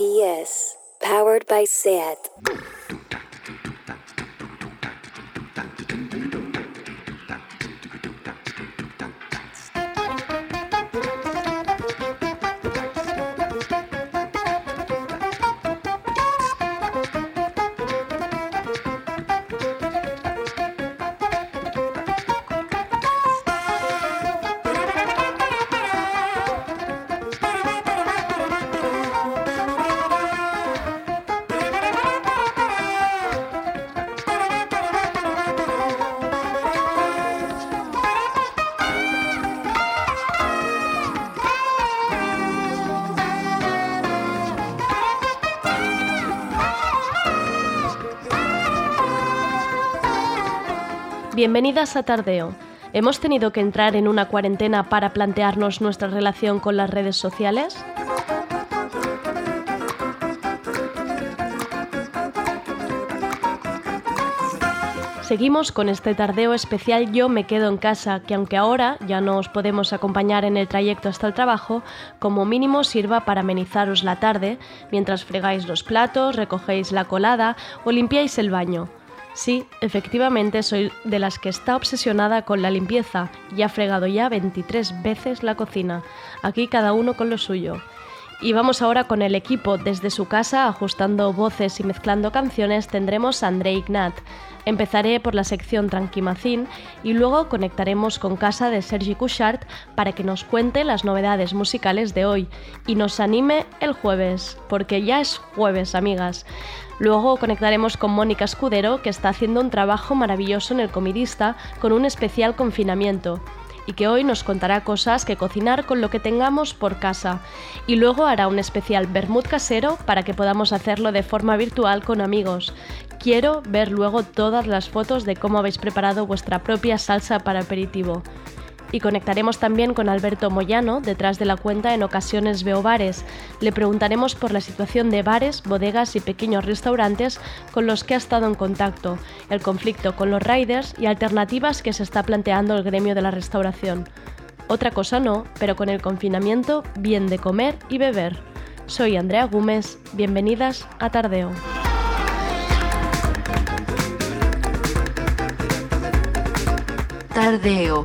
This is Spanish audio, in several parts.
RPS, powered by SAT. Bienvenidas a Tardeo. ¿Hemos tenido que entrar en una cuarentena para plantearnos nuestra relación con las redes sociales? Seguimos con este tardeo especial Yo me quedo en casa, que aunque ahora ya no os podemos acompañar en el trayecto hasta el trabajo, como mínimo sirva para amenizaros la tarde mientras fregáis los platos, recogéis la colada o limpiáis el baño. Sí, efectivamente soy de las que está obsesionada con la limpieza y ha fregado ya 23 veces la cocina. Aquí cada uno con lo suyo. Y vamos ahora con el equipo desde su casa, ajustando voces y mezclando canciones, tendremos a André Ignat. Empezaré por la sección Tranquimacín y luego conectaremos con casa de Sergi Couchard para que nos cuente las novedades musicales de hoy y nos anime el jueves, porque ya es jueves, amigas. Luego conectaremos con Mónica Escudero, que está haciendo un trabajo maravilloso en el comidista con un especial confinamiento y que hoy nos contará cosas que cocinar con lo que tengamos por casa. Y luego hará un especial Bermud casero para que podamos hacerlo de forma virtual con amigos. Quiero ver luego todas las fotos de cómo habéis preparado vuestra propia salsa para aperitivo y conectaremos también con Alberto Moyano, detrás de la cuenta En Ocasiones Veo Bares. Le preguntaremos por la situación de bares, bodegas y pequeños restaurantes con los que ha estado en contacto, el conflicto con los riders y alternativas que se está planteando el gremio de la restauración. Otra cosa no, pero con el confinamiento, bien de comer y beber. Soy Andrea Gómez, bienvenidas a Tardeo. Tardeo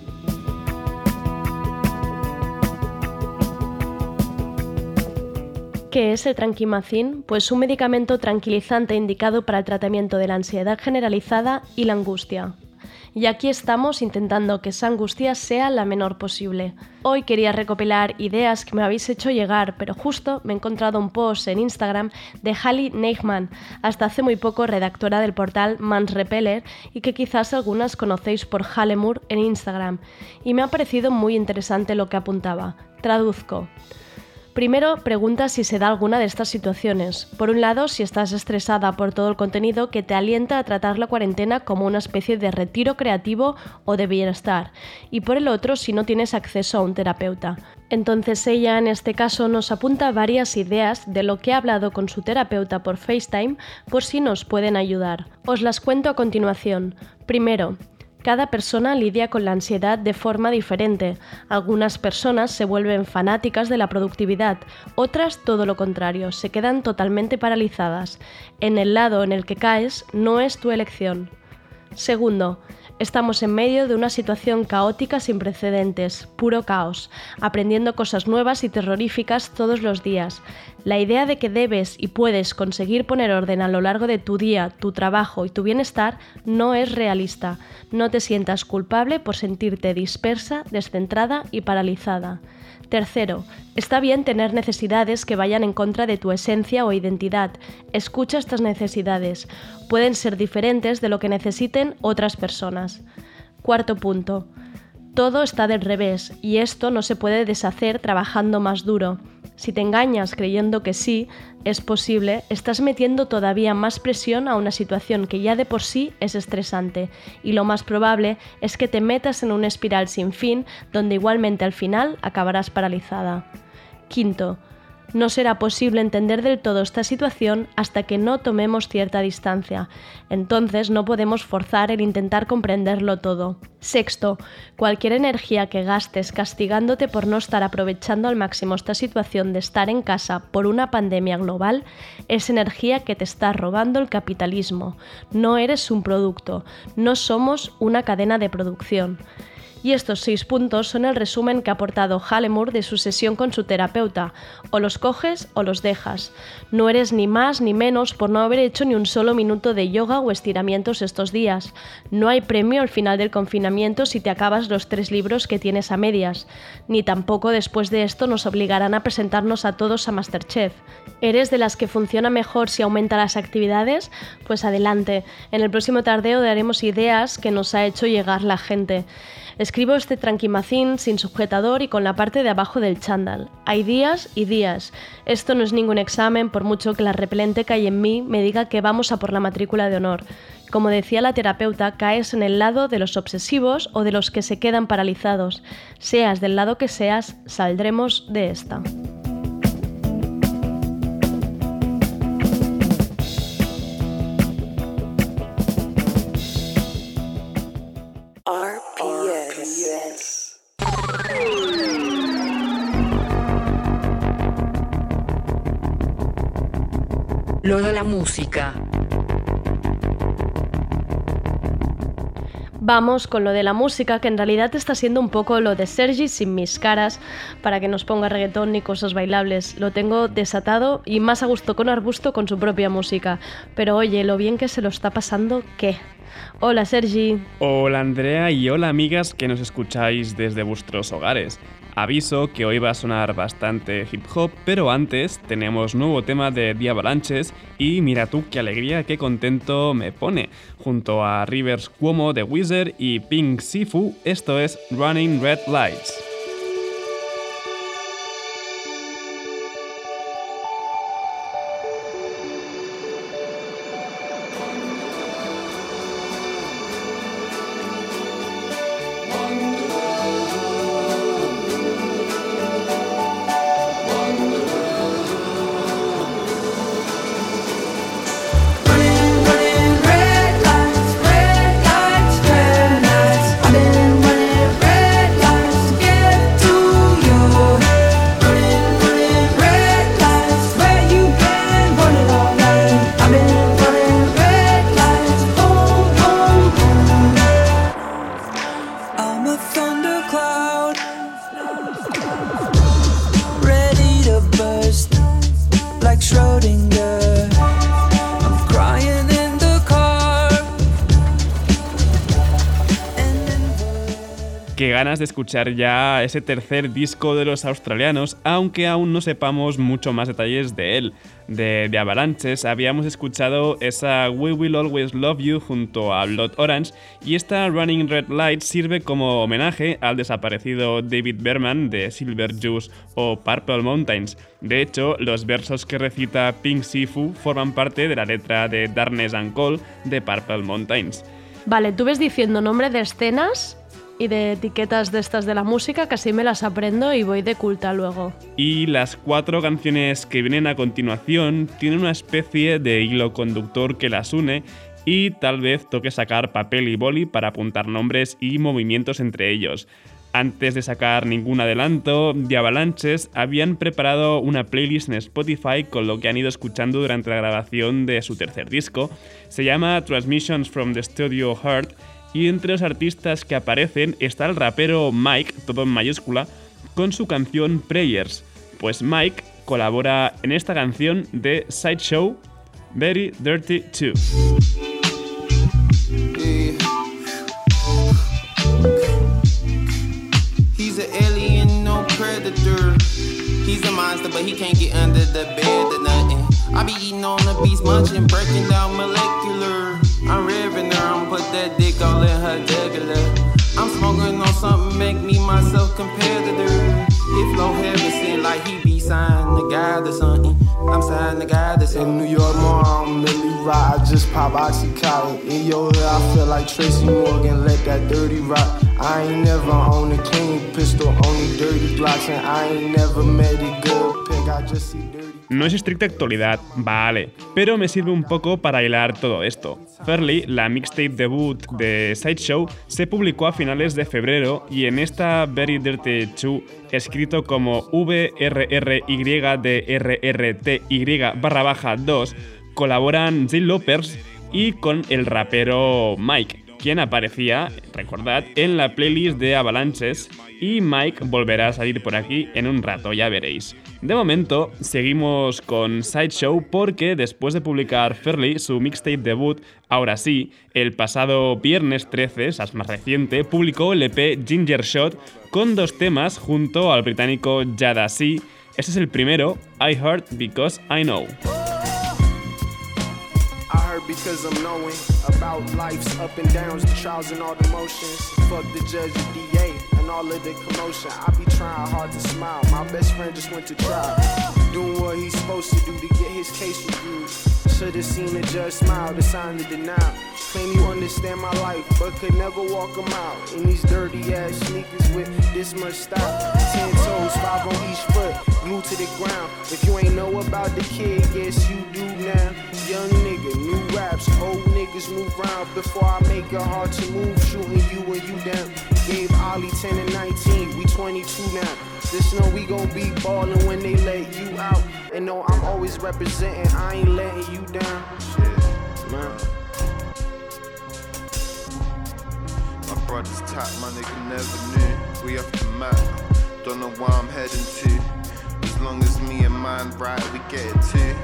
¿Qué es el tranquimacin? Pues un medicamento tranquilizante indicado para el tratamiento de la ansiedad generalizada y la angustia. Y aquí estamos intentando que esa angustia sea la menor posible. Hoy quería recopilar ideas que me habéis hecho llegar, pero justo me he encontrado un post en Instagram de Hallie Neichmann, hasta hace muy poco redactora del portal Mans Repeller y que quizás algunas conocéis por Hallemur en Instagram, y me ha parecido muy interesante lo que apuntaba. Traduzco. Primero, pregunta si se da alguna de estas situaciones. Por un lado, si estás estresada por todo el contenido que te alienta a tratar la cuarentena como una especie de retiro creativo o de bienestar. Y por el otro, si no tienes acceso a un terapeuta. Entonces ella en este caso nos apunta varias ideas de lo que ha hablado con su terapeuta por FaceTime por si nos pueden ayudar. Os las cuento a continuación. Primero, cada persona lidia con la ansiedad de forma diferente. Algunas personas se vuelven fanáticas de la productividad, otras todo lo contrario, se quedan totalmente paralizadas. En el lado en el que caes no es tu elección. Segundo, Estamos en medio de una situación caótica sin precedentes, puro caos, aprendiendo cosas nuevas y terroríficas todos los días. La idea de que debes y puedes conseguir poner orden a lo largo de tu día, tu trabajo y tu bienestar no es realista. No te sientas culpable por sentirte dispersa, descentrada y paralizada. Tercero, está bien tener necesidades que vayan en contra de tu esencia o identidad. Escucha estas necesidades. Pueden ser diferentes de lo que necesiten otras personas. Cuarto punto. Todo está del revés y esto no se puede deshacer trabajando más duro. Si te engañas creyendo que sí, es posible, estás metiendo todavía más presión a una situación que ya de por sí es estresante y lo más probable es que te metas en una espiral sin fin donde igualmente al final acabarás paralizada. Quinto, no será posible entender del todo esta situación hasta que no tomemos cierta distancia. Entonces no podemos forzar el intentar comprenderlo todo. Sexto, cualquier energía que gastes castigándote por no estar aprovechando al máximo esta situación de estar en casa por una pandemia global es energía que te está robando el capitalismo. No eres un producto, no somos una cadena de producción. Y estos seis puntos son el resumen que ha aportado Hallemur de su sesión con su terapeuta. O los coges o los dejas. No eres ni más ni menos por no haber hecho ni un solo minuto de yoga o estiramientos estos días. No hay premio al final del confinamiento si te acabas los tres libros que tienes a medias. Ni tampoco después de esto nos obligarán a presentarnos a todos a Masterchef. ¿Eres de las que funciona mejor si aumenta las actividades? Pues adelante. En el próximo tardeo daremos ideas que nos ha hecho llegar la gente. Escribo este tranquimacín sin sujetador y con la parte de abajo del chándal. Hay días y días. Esto no es ningún examen, por mucho que la repelente que en mí me diga que vamos a por la matrícula de honor. Como decía la terapeuta, caes en el lado de los obsesivos o de los que se quedan paralizados. Seas del lado que seas, saldremos de esta. Lo de la música. Vamos con lo de la música, que en realidad está siendo un poco lo de Sergi sin mis caras, para que nos ponga reggaetón ni cosas bailables. Lo tengo desatado y más a gusto con Arbusto con su propia música. Pero oye, lo bien que se lo está pasando, ¿qué? Hola Sergi. Hola Andrea y hola amigas que nos escucháis desde vuestros hogares. Aviso que hoy va a sonar bastante hip hop, pero antes tenemos nuevo tema de The Avalanches y mira tú qué alegría, qué contento me pone. Junto a Rivers Cuomo de Wizard y Pink Sifu, esto es Running Red Lights. Ganas de escuchar ya ese tercer disco de los australianos, aunque aún no sepamos mucho más detalles de él. De, de, Avalanches habíamos escuchado esa We Will Always Love You junto a Blood Orange y esta Running Red Light sirve como homenaje al desaparecido David Berman de Silver Juice o Purple Mountains. De hecho, los versos que recita Pink Sifu forman parte de la letra de Darkness and Cold de Purple Mountains. Vale, tú ves diciendo nombre de escenas y de etiquetas de estas de la música, casi me las aprendo y voy de culta luego. Y las cuatro canciones que vienen a continuación tienen una especie de hilo conductor que las une y tal vez toque sacar papel y boli para apuntar nombres y movimientos entre ellos. Antes de sacar ningún adelanto, The Avalanches habían preparado una playlist en Spotify con lo que han ido escuchando durante la grabación de su tercer disco. Se llama Transmissions from the Studio Heart y entre los artistas que aparecen está el rapero Mike, todo en mayúscula, con su canción Prayers. Pues Mike colabora en esta canción de Sideshow Very Dirty 2. He's a monster, but he can't get under the bed or nothing. I be eating on the beast, munching, breaking down molecular. I'm revving her, I'm put that dick all in her jugular. I'm smoking on something make me myself compare to dirt. If low heaven said like he be signed the guy or something, I'm signing the guy that's in New York, mom, let me ride. I just pop Oxycontin. In your hood, I feel like Tracy Morgan, let that dirty rock. I ain't never owned a clean pistol, only dirty blocks, and I ain't never met a good pick. I just see dirty. No es estricta actualidad, vale, pero me sirve un poco para hilar todo esto. Fairly, la mixtape debut de Sideshow, se publicó a finales de febrero y en esta Very Dirty 2, escrito como VRRYDRRTY barra baja 2, colaboran Jill Lopers y con el rapero Mike, quien aparecía, recordad, en la playlist de Avalanches y Mike volverá a salir por aquí en un rato, ya veréis. De momento, seguimos con Sideshow porque después de publicar Fairly su mixtape debut, ahora sí, el pasado viernes 13, es más reciente, publicó el EP Ginger Shot con dos temas junto al británico Jada C. Este es el primero, I Heard Because I Know. Because I'm knowing about life's up and downs, the trials and all the motions. Fuck the judge, the DA, and all of the commotion. I be trying hard to smile. My best friend just went to trial, doing what he's supposed to do to get his case reviewed. Should've seen the judge smile, the sign of denial. Claim you understand my life, but could never walk them out. In these dirty ass sneakers with this much style. Ten toes, five on each foot, glued to the ground. If you ain't know about the kid, guess you do now. Young nigga, new niggas move round before I make it hard to move. Shooting you and you down. Gave Ollie 10 and 19, we 22 now. Just know we gon' be ballin' when they let you out. And know I'm always representing, I ain't letting you down. Shit, man. My brother's tight, my nigga never knew. We off the map, don't know where I'm heading to. As long as me and mine right, we get it too.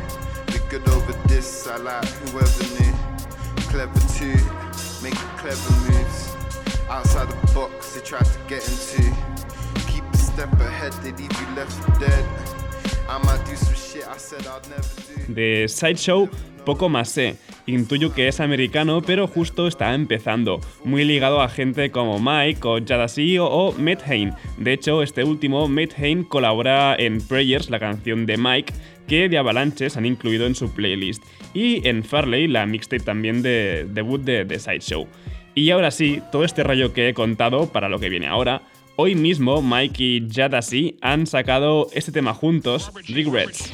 We good over this, I like whoever knew. Clever too, making clever moves. Outside the box, they try to get into. Keep a step ahead, they leave you left dead. I might do some shit I said I'd never do. De Sideshow, poco más sé. Intuyo que es americano, pero justo está empezando, muy ligado a gente como Mike o Jadasi o, o Matt Hain. De hecho, este último, Matt Hain, colabora en Prayers, la canción de Mike, que de Avalanches han incluido en su playlist, y en Farley, la mixtape también de debut de, de Sideshow. Y ahora sí, todo este rollo que he contado para lo que viene ahora, hoy mismo Mike y Jadasi han sacado este tema juntos, Regrets.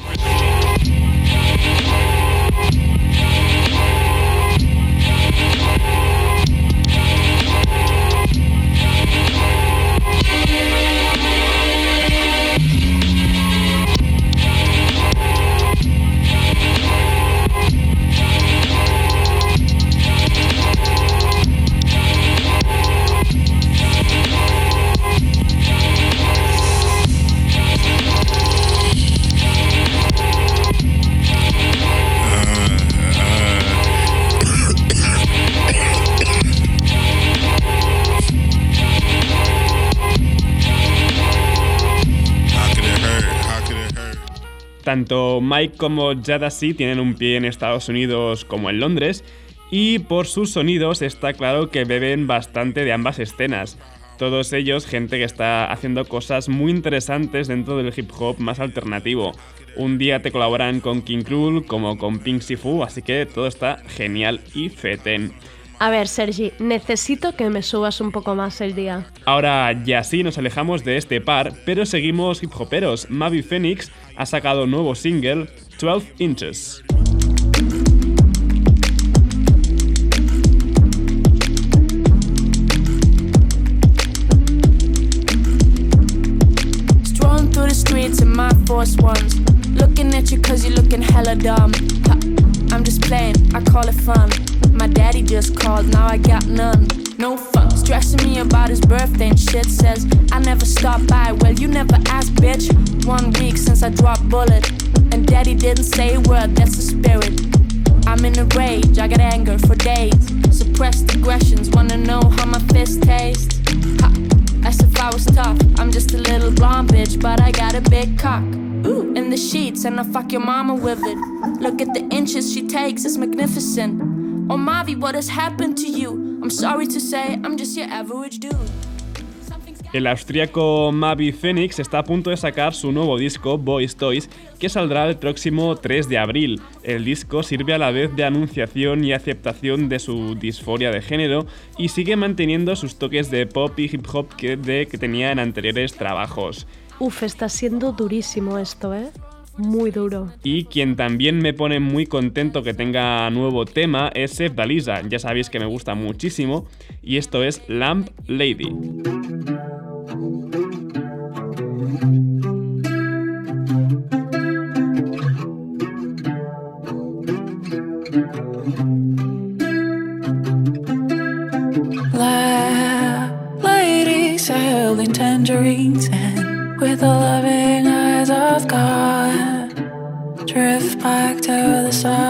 Tanto Mike como Jadasi tienen un pie en Estados Unidos como en Londres, y por sus sonidos está claro que beben bastante de ambas escenas. Todos ellos, gente que está haciendo cosas muy interesantes dentro del hip hop más alternativo. Un día te colaboran con King Krul como con Pink Sifu, así que todo está genial y feten. A ver, Sergi, necesito que me subas un poco más el día. Ahora ya sí nos alejamos de este par, pero seguimos hip hoperos. Mavi Phoenix ha sacado nuevo single, 12 Inches. Strolling through the streets in my force ones. Looking at you cause you're looking hella dumb. I'm just playing, I call it fun. My daddy just called, now I got none. No fun, stressing me about his birthday and shit. Says I never stop by. Well, you never asked, bitch. One week since I dropped bullet, and daddy didn't say a word. That's the spirit. I'm in a rage, I got anger for days. Suppressed aggressions, wanna know how my fist tastes. Ha, as if I was tough. I'm just a little blonde bitch, but I got a big cock. Ooh, in the sheets, and I fuck your mama with it. Look at the inches she takes, it's magnificent. Oh, Mavi, what has happened to you? I'm sorry to say, I'm just your average dude. El austríaco Mavi Phoenix está a punto de sacar su nuevo disco, Boys Toys, que saldrá el próximo 3 de abril. El disco sirve a la vez de anunciación y aceptación de su disforia de género y sigue manteniendo sus toques de pop y hip hop que, de, que tenía en anteriores trabajos. Uf, está siendo durísimo esto, ¿eh? Muy duro. Y quien también me pone muy contento que tenga nuevo tema es Sef Dalisa. Ya sabéis que me gusta muchísimo. Y esto es Lamp Lady. ladies holding tangerines and with loving of God drift back to the sun.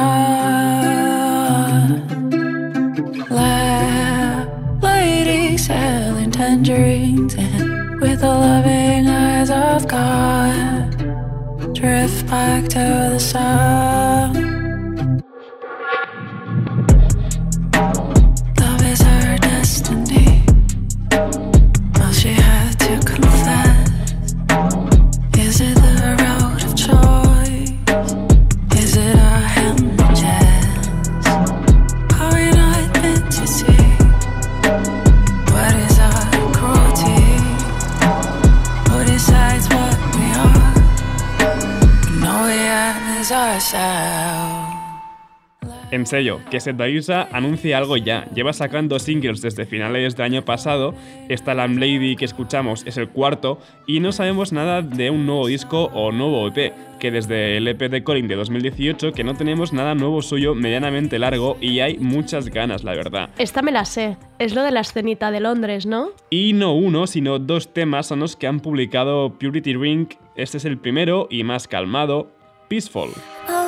La- ladies selling tangerines and with the loving eyes of God drift back to the sun. Sello, que Seth Dalisa anuncia algo ya. Lleva sacando singles desde finales del año pasado. Esta Lamb Lady que escuchamos es el cuarto. Y no sabemos nada de un nuevo disco o nuevo EP. Que desde el EP de Colin de 2018 que no tenemos nada nuevo suyo medianamente largo y hay muchas ganas, la verdad. Esta me la sé. Es lo de la escenita de Londres, ¿no? Y no uno, sino dos temas son los que han publicado Purity Ring. Este es el primero y más calmado, Peaceful. Oh,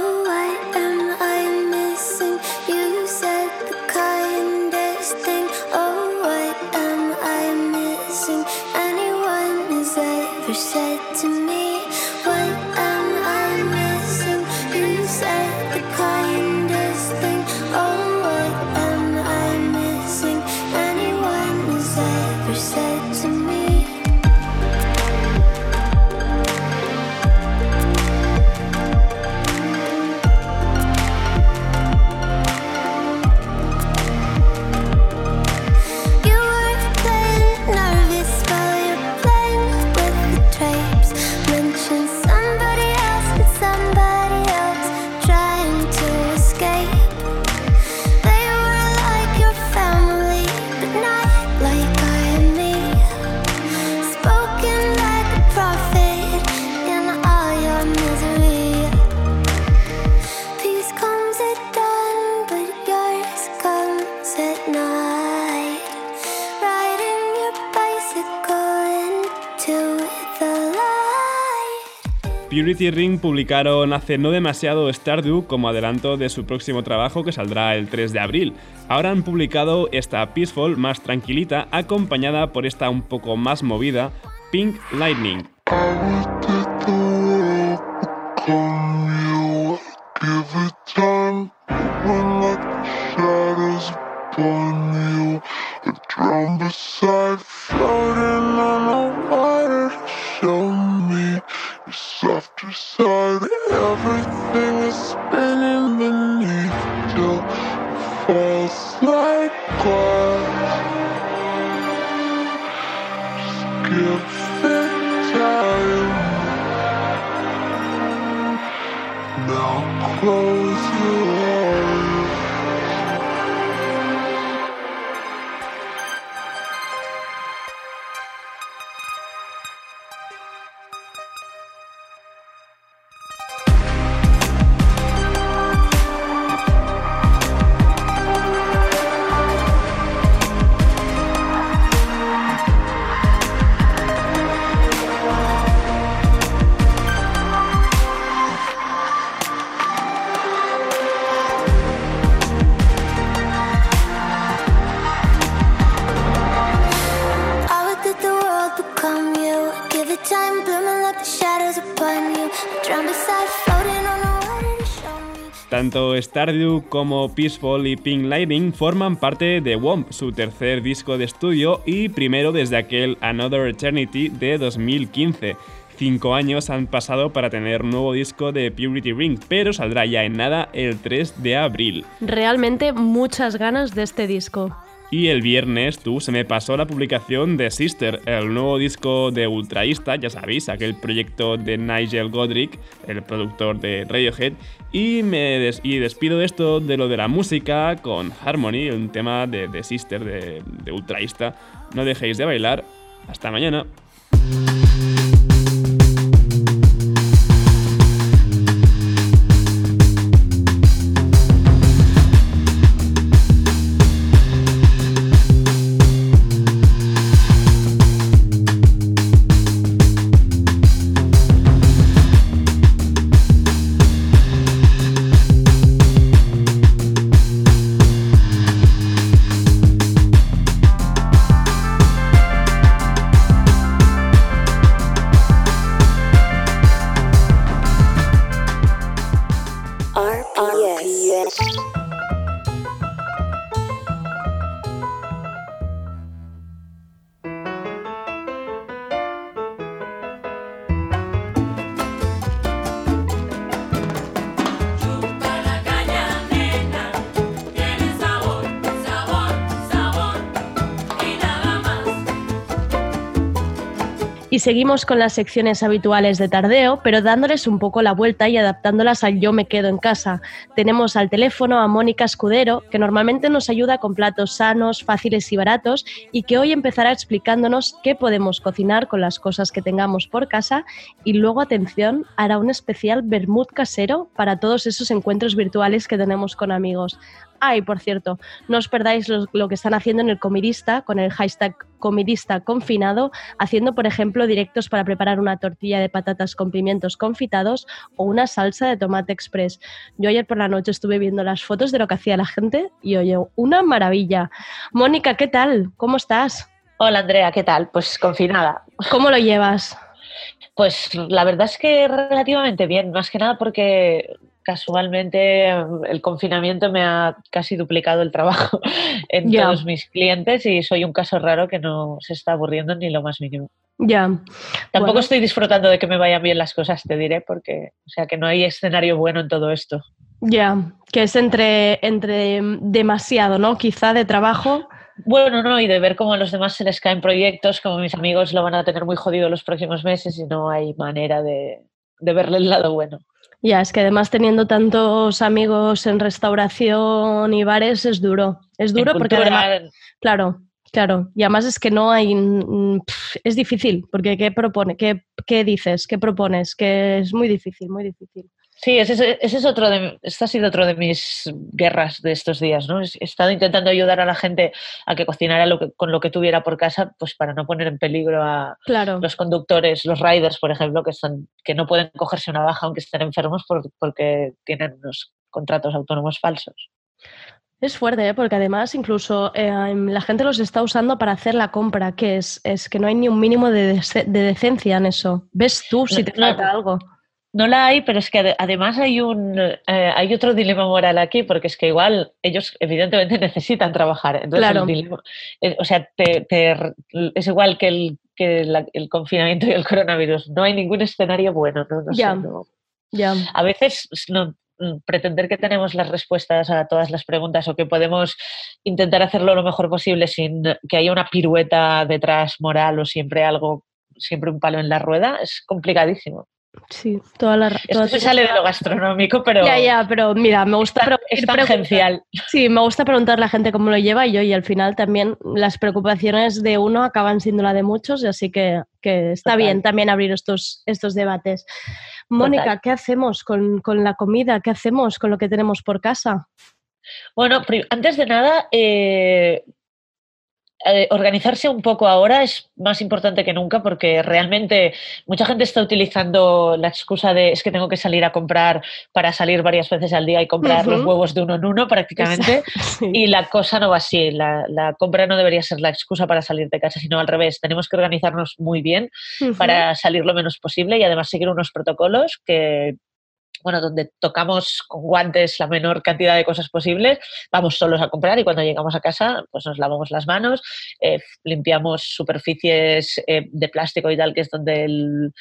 Purity Ring publicaron hace no demasiado Stardew como adelanto de su próximo trabajo que saldrá el 3 de abril. Ahora han publicado esta Peaceful más tranquilita acompañada por esta un poco más movida Pink Lightning. Softer side. Everything is spinning beneath till falls like glass. Just give it time. Now close your eyes. Stardew como Peaceful y Pink Lightning forman parte de WOMP, su tercer disco de estudio y primero desde aquel Another Eternity de 2015. Cinco años han pasado para tener nuevo disco de Purity Ring, pero saldrá ya en nada el 3 de abril. Realmente muchas ganas de este disco. Y el viernes tú se me pasó la publicación de Sister, el nuevo disco de Ultraísta, ya sabéis, aquel proyecto de Nigel Godric, el productor de Radiohead, y me y despido esto de lo de la música con Harmony, un tema de, de Sister, de, de Ultraísta. No dejéis de bailar. Hasta mañana. Y seguimos con las secciones habituales de tardeo, pero dándoles un poco la vuelta y adaptándolas al yo me quedo en casa. Tenemos al teléfono a Mónica Escudero, que normalmente nos ayuda con platos sanos, fáciles y baratos, y que hoy empezará explicándonos qué podemos cocinar con las cosas que tengamos por casa. Y luego, atención, hará un especial vermut casero para todos esos encuentros virtuales que tenemos con amigos. Ah, y por cierto, no os perdáis lo, lo, que están haciendo en el Comidista con el hashtag Comidista Confinado, haciendo, por ejemplo, directos para preparar una tortilla de patatas con pimientos confitados o una salsa de tomate express. Yo ayer por la noche estuve viendo las fotos de lo que hacía la gente y oye, una maravilla. Mónica, ¿qué tal? ¿Cómo estás? Hola Andrea, ¿qué tal? Pues confinada. ¿Cómo lo llevas? Pues la verdad es que relativamente bien, más que nada porque casualmente el confinamiento me ha casi duplicado el trabajo en todos mis clientes y soy un caso raro que no se está aburriendo ni lo más mínimo. Ya. Tampoco Bueno. estoy disfrutando de que me vayan bien las cosas, te diré, porque o sea que no hay escenario bueno en todo esto. Ya, que es entre, entre demasiado, ¿no? Quizá de trabajo. Bueno, no, y de ver cómo a los demás se les caen proyectos, como mis amigos lo van a tener muy jodido los próximos meses y no hay manera de, de verle el lado bueno. Ya, es que además teniendo tantos amigos en restauración y bares es duro. Es duro En porque cultura, además, claro, claro. Y además es que no hay, mm, es difícil, porque ¿qué propone? ¿Qué, qué dices? ¿Qué propones? Que es muy difícil, muy difícil. Sí, ese, es- ese es otro de, este ha sido otro de mis guerras de estos días, ¿no? He estado intentando ayudar a la gente a que cocinara lo que- con lo que tuviera por casa, pues para no poner en peligro a Claro. los conductores, los riders, por ejemplo, que, están, que no pueden cogerse una baja aunque estén enfermos por- porque tienen unos contratos autónomos falsos. Es fuerte, ¿eh? porque además incluso eh, la gente los está usando para hacer la compra, que es, es que no hay ni un mínimo de, de decencia en eso. ¿Ves tú si te no. falta algo? No la hay, pero es que ade- además hay un eh, hay otro dilema moral aquí, porque es que igual ellos evidentemente necesitan trabajar. Entonces, Claro. dilema- eh, o sea, te- es igual que, el, que la- el confinamiento y el coronavirus. No hay ningún escenario bueno. No, no sé. A veces no, mm, pretender que tenemos las respuestas a todas las preguntas o que podemos intentar hacerlo lo mejor posible sin que haya una pirueta detrás moral o siempre algo, siempre un palo en la rueda, es complicadísimo. Sí, toda la Esto toda- se sale de lo gastronómico, pero Ya, ya, pero mira, me gusta es, tangencial. Sí, me gusta preguntar a la gente cómo lo lleva y yo, y al final también las preocupaciones de uno acaban siendo la de muchos, así que, que está Total. bien también abrir estos, estos debates. Mónica, Total. ¿qué hacemos con, con la comida? ¿Qué hacemos con lo que tenemos por casa? Bueno, antes de nada, eh, eh, organizarse un poco ahora es más importante que nunca porque realmente mucha gente está utilizando la excusa de es que tengo que salir a comprar para salir varias veces al día y comprar los huevos de uno en uno prácticamente. Sí. Y la cosa no va así, la, la compra no debería ser la excusa para salir de casa, sino al revés. Tenemos que organizarnos muy bien para salir lo menos posible y además seguir unos protocolos que bueno, donde tocamos con guantes la menor cantidad de cosas posibles, vamos solos a comprar y cuando llegamos a casa, pues nos lavamos las manos, eh, limpiamos superficies eh, de plástico y tal, que es donde el,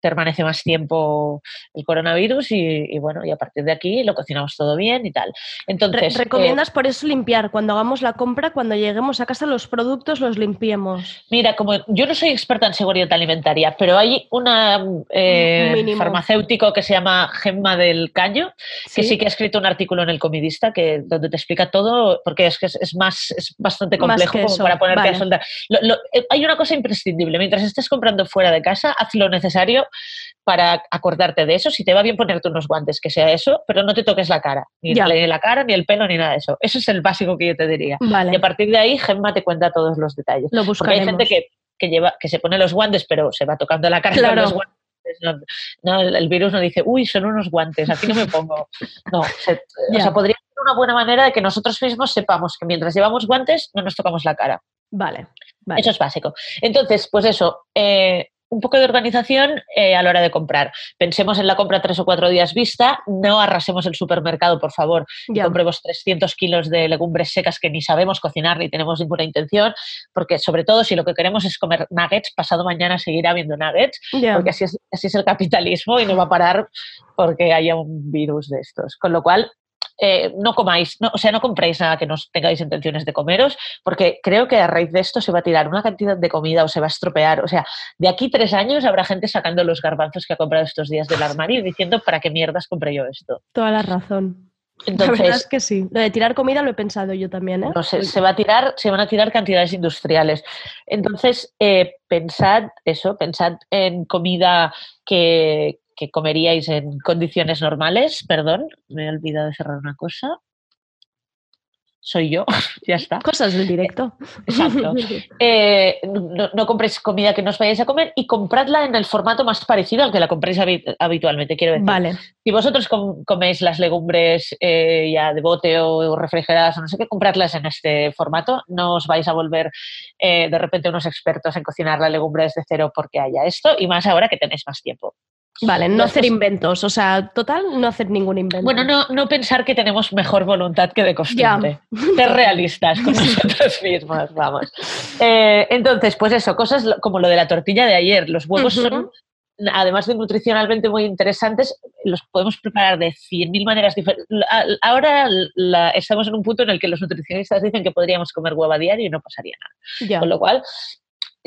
permanece más tiempo el coronavirus y, y, bueno, y a partir de aquí lo cocinamos todo bien y tal. Entonces, Re ¿Recomiendas eh, por eso limpiar cuando hagamos la compra, cuando lleguemos a casa los productos los limpiemos? Mira, como yo no soy experta en seguridad alimentaria, pero hay una eh, farmacéutico que se llama Gemma del Caño, que ¿Sí? que ha escrito un artículo en el Comidista que, donde te explica todo, porque es que es, es más, es bastante complejo como para ponerte vale. a soldar. Lo, lo, eh, hay una cosa imprescindible, mientras estés comprando fuera de casa, haz lo necesario para acordarte de eso. Si te va bien ponerte unos guantes, que sea eso, pero no te toques la cara, ni ya. la cara, ni el pelo, ni nada de eso. Eso es el básico que yo te diría. Vale. Y a partir de ahí, Gemma te cuenta todos los detalles. Lo Porque hay gente que, que, lleva, que se pone los guantes, pero se va tocando la cara claro. con los guantes. No, no, el virus no dice, uy, son unos guantes, aquí no me pongo. No, se, o sea, podría ser una buena manera de que nosotros mismos sepamos que mientras llevamos guantes no nos tocamos la cara. Vale. vale. Eso es básico. Entonces, pues eso, eh, un poco de organización eh, a la hora de comprar. Pensemos en la compra tres o cuatro días vista, no arrasemos el supermercado, por favor, Ya. compremos 300 kilos de legumbres secas que ni sabemos cocinar ni tenemos ninguna intención, porque sobre todo si lo que queremos es comer nuggets, pasado mañana seguirá habiendo nuggets, porque así es, así es el capitalismo y no va a parar porque haya un virus de estos. Con lo cual, eh, no comáis, no, o sea, no compréis nada que no tengáis intenciones de comeros, porque creo que a raíz de esto se va a tirar una cantidad de comida o se va a estropear. O sea, de aquí tres años habrá gente sacando los garbanzos que ha comprado estos días del armario y diciendo, ¿para qué mierdas compré yo esto? Toda la razón. Entonces, la verdad es que sí. Lo de tirar comida lo he pensado yo también, ¿eh? No sé, se va a tirar, se van a tirar cantidades industriales. Entonces, eh, pensad eso, pensad en comida que, que comeríais en condiciones normales. Perdón, me he olvidado de cerrar una cosa. Soy yo, ya está. Cosas del directo. Exacto. Eh, no, no, compréis comida que no os vayáis a comer y compradla en el formato más parecido al que la compréis habitualmente, quiero decir. Vale. Si vosotros com coméis las legumbres eh, ya de bote o refrigeradas o no sé qué, compradlas en este formato. No os vais a volver eh, de repente unos expertos en cocinar la legumbre desde cero porque haya esto y más ahora que tenéis más tiempo. Vale, no hacer inventos, o sea, total, no hacer ningún invento. Bueno, no, no pensar que tenemos mejor voluntad que de costumbre. Ya. Ser realistas con nosotros mismos, vamos. Eh, entonces, pues eso, cosas como lo de la tortilla de ayer. Los huevos uh -huh. son, además de nutricionalmente muy interesantes, los podemos preparar de 100.000 maneras diferentes. Ahora la, estamos en un punto en el que los nutricionistas dicen que podríamos comer huevo a diario y no pasaría nada. Ya. Con lo cual,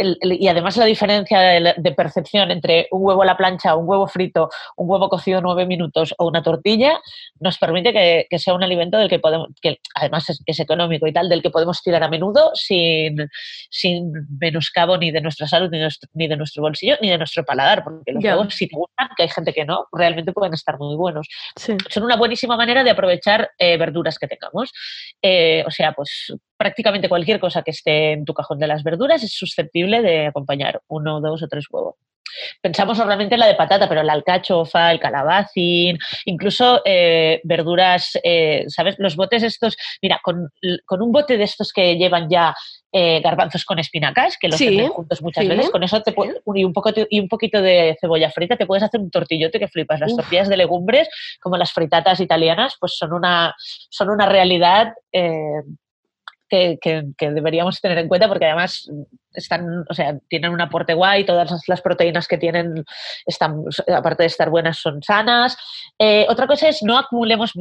el, el, y además la diferencia de, de, percepción entre un huevo a la plancha, un huevo frito, un huevo cocido nueve minutos o una tortilla nos permite que, que sea un alimento del que podemos, que además es, es, económico y tal, del que podemos tirar a menudo sin, sin menoscabo ni de nuestra salud, ni de, nuestro, ni de nuestro bolsillo, ni de nuestro paladar, porque los yeah. huevos, si te gustan, que hay gente que no, realmente pueden estar muy buenos. Sí. Son una buenísima manera de aprovechar eh, verduras que tengamos. Eh, o sea, pues prácticamente cualquier cosa que esté en tu cajón de las verduras es susceptible de acompañar uno, dos o tres huevos. Pensamos normalmente en la de patata, pero la alcachofa, el calabacín, incluso eh, verduras, eh, ¿sabes? Los botes estos, mira, con, con, un bote de estos que llevan ya eh, garbanzos con espinacas, que los sí, juntos muchas sí, veces, con eso te y, un poco, y un poquito de cebolla frita, te puedes hacer un tortillote que flipas. Las Uf. tortillas de legumbres, como las fritatas italianas, pues son una, son una realidad que, deberíamos tener en cuenta porque además están, o sea, tienen un aporte guay, todas las proteínas que tienen están, aparte de estar buenas, son sanas. Eh, otra cosa es no acumulemos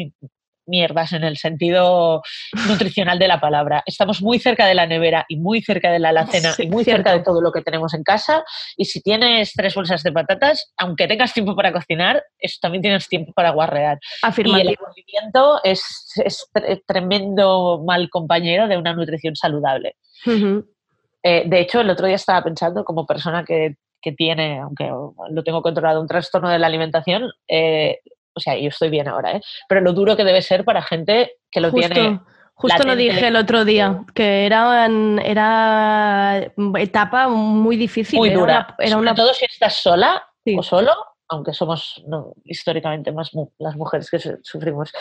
mierdas en el sentido nutricional de la palabra. Estamos muy cerca de la nevera y muy cerca de la alacena sí, y muy cierto. cerca de todo lo que tenemos en casa. Y si tienes tres bolsas de patatas, aunque tengas tiempo para cocinar, eso también tienes tiempo para guarrear. Afirmativo. Y el movimiento es, es tremendo mal compañero de una nutrición saludable. Uh -huh. eh, de hecho, el otro día estaba pensando como persona que que tiene, aunque lo tengo controlado, un trastorno de la alimentación, eh, o sea, yo estoy bien ahora, ¿eh? Pero lo duro que debe ser para gente que lo Justo. tiene. Justo latente. lo dije el otro día, que era, era etapa muy difícil. Muy era dura. Una, era Sobre una... todo si estás sola sí. o solo, aunque somos no, históricamente más mu- las mujeres que su- sufrimos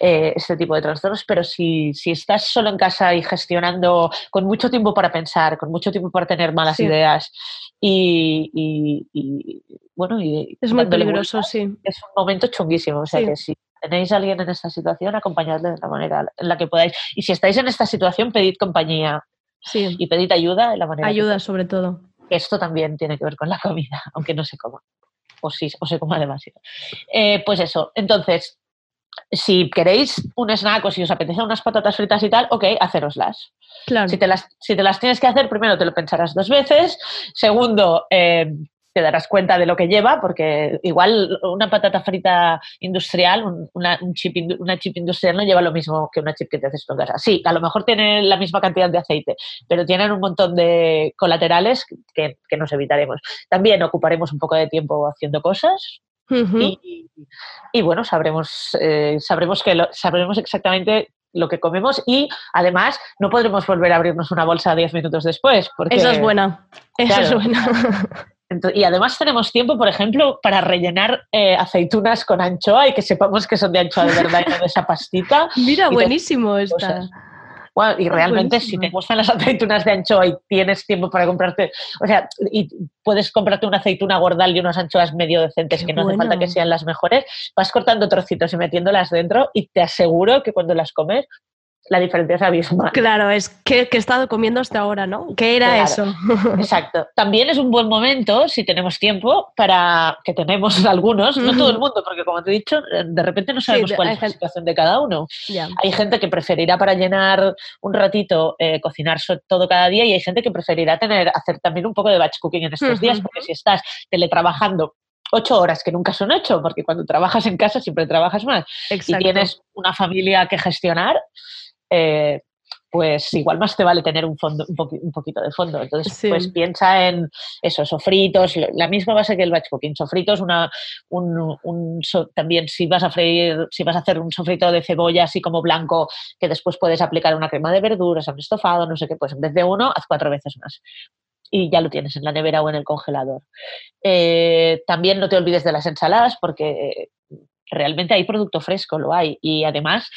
eh, este tipo de trastornos, pero si, si estás solo en casa y gestionando con mucho tiempo para pensar, con mucho tiempo para tener malas Sí. ideas y, y- y, bueno, y Es muy peligroso, sí. es un momento chunguísimo. O sea Sí. que si tenéis a alguien en esta situación, acompañadle de la manera en la que podáis. Y si estáis en esta situación, pedid compañía Sí. y pedid ayuda de la manera que Ayuda sobre todo. esto también tiene que ver con la comida, aunque no se coma. O sí, o se coma demasiado. Eh, pues eso, entonces, si queréis un snack o si os apetece unas patatas fritas y tal, ok, haceroslas. Claro. Si te las, si te las tienes que hacer, primero te lo pensarás dos veces. Segundo, eh, te darás cuenta de lo que lleva, porque igual una patata frita industrial, un- una, un chip, una chip industrial no lleva lo mismo que una chip que te haces en casa. Sí, a lo mejor tiene la misma cantidad de aceite, pero tienen un montón de colaterales que, que nos evitaremos. También ocuparemos un poco de tiempo haciendo cosas, Ujú. y, y, bueno, sabremos, eh, sabremos, que lo- sabremos exactamente lo que comemos y además no podremos volver a abrirnos una bolsa 10 minutos después. Porque, Esa es buena. Esa es Claro. buena. Y además tenemos tiempo, por ejemplo, para rellenar eh, aceitunas con anchoa y que sepamos que son de anchoa de verdad y no de esa pastita. Mira, buenísimo esta. Bueno, y realmente si te gustan las aceitunas de anchoa y tienes tiempo para comprarte, o sea, y puedes comprarte una aceituna gordal y unas anchoas medio decentes Qué que no hace falta que sean las mejores, vas cortando trocitos y metiéndolas dentro y te aseguro que cuando las comes la diferencia es abismal. Claro, es que, que he estado comiendo hasta ahora, ¿no? ¿Qué era Claro. eso? Exacto. También es un buen momento, si tenemos tiempo, para que tenemos algunos, no todo el mundo, porque como te he dicho, de repente no sabemos cuál es la situación de cada uno. Hay gente que preferirá para llenar un ratito eh, cocinar todo cada día y hay gente que preferirá tener, hacer también un poco de batch cooking en estos días, porque si estás teletrabajando ocho horas, que nunca son ocho, porque cuando trabajas en casa siempre trabajas más, Exacto. y tienes una familia que gestionar, eh, pues igual más te vale tener un fondo, un, poqui- un poquito de fondo. Entonces, Sí. pues piensa en eso, sofritos, la misma base que el batch cooking, sofritos, una, un, un so- también si vas a freír, si vas a hacer un sofrito de cebolla así como blanco, que después puedes aplicar una crema de verduras, un estofado, no sé qué, pues en vez de uno, haz cuatro veces más. Y ya lo tienes en la nevera o en el congelador. Eh, también no te olvides de las ensaladas porque realmente hay producto fresco, lo hay. Y además,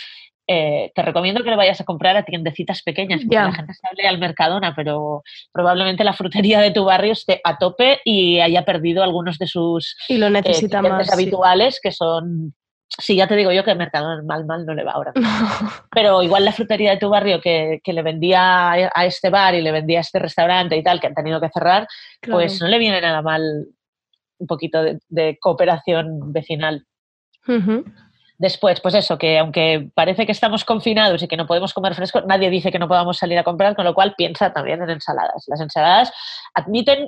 eh, te recomiendo que lo vayas a comprar a tiendecitas pequeñas, porque la gente sale al Mercadona, pero probablemente la frutería de tu barrio esté a tope y haya perdido algunos de sus Y lo eh, necesita clientes más. sí. habituales, que son... Sí, ya te digo yo que el Mercadona mal, mal no le va ahora. Pero igual la frutería de tu barrio que, que le vendía a este bar y le vendía a este restaurante y tal, que han tenido que cerrar, pues no le viene nada mal un poquito de- de cooperación vecinal. Ujú. Después, pues eso, que aunque parece que estamos confinados y que no podemos comer fresco, nadie dice que no podamos salir a comprar, con lo cual piensa también en ensaladas. Las ensaladas admiten,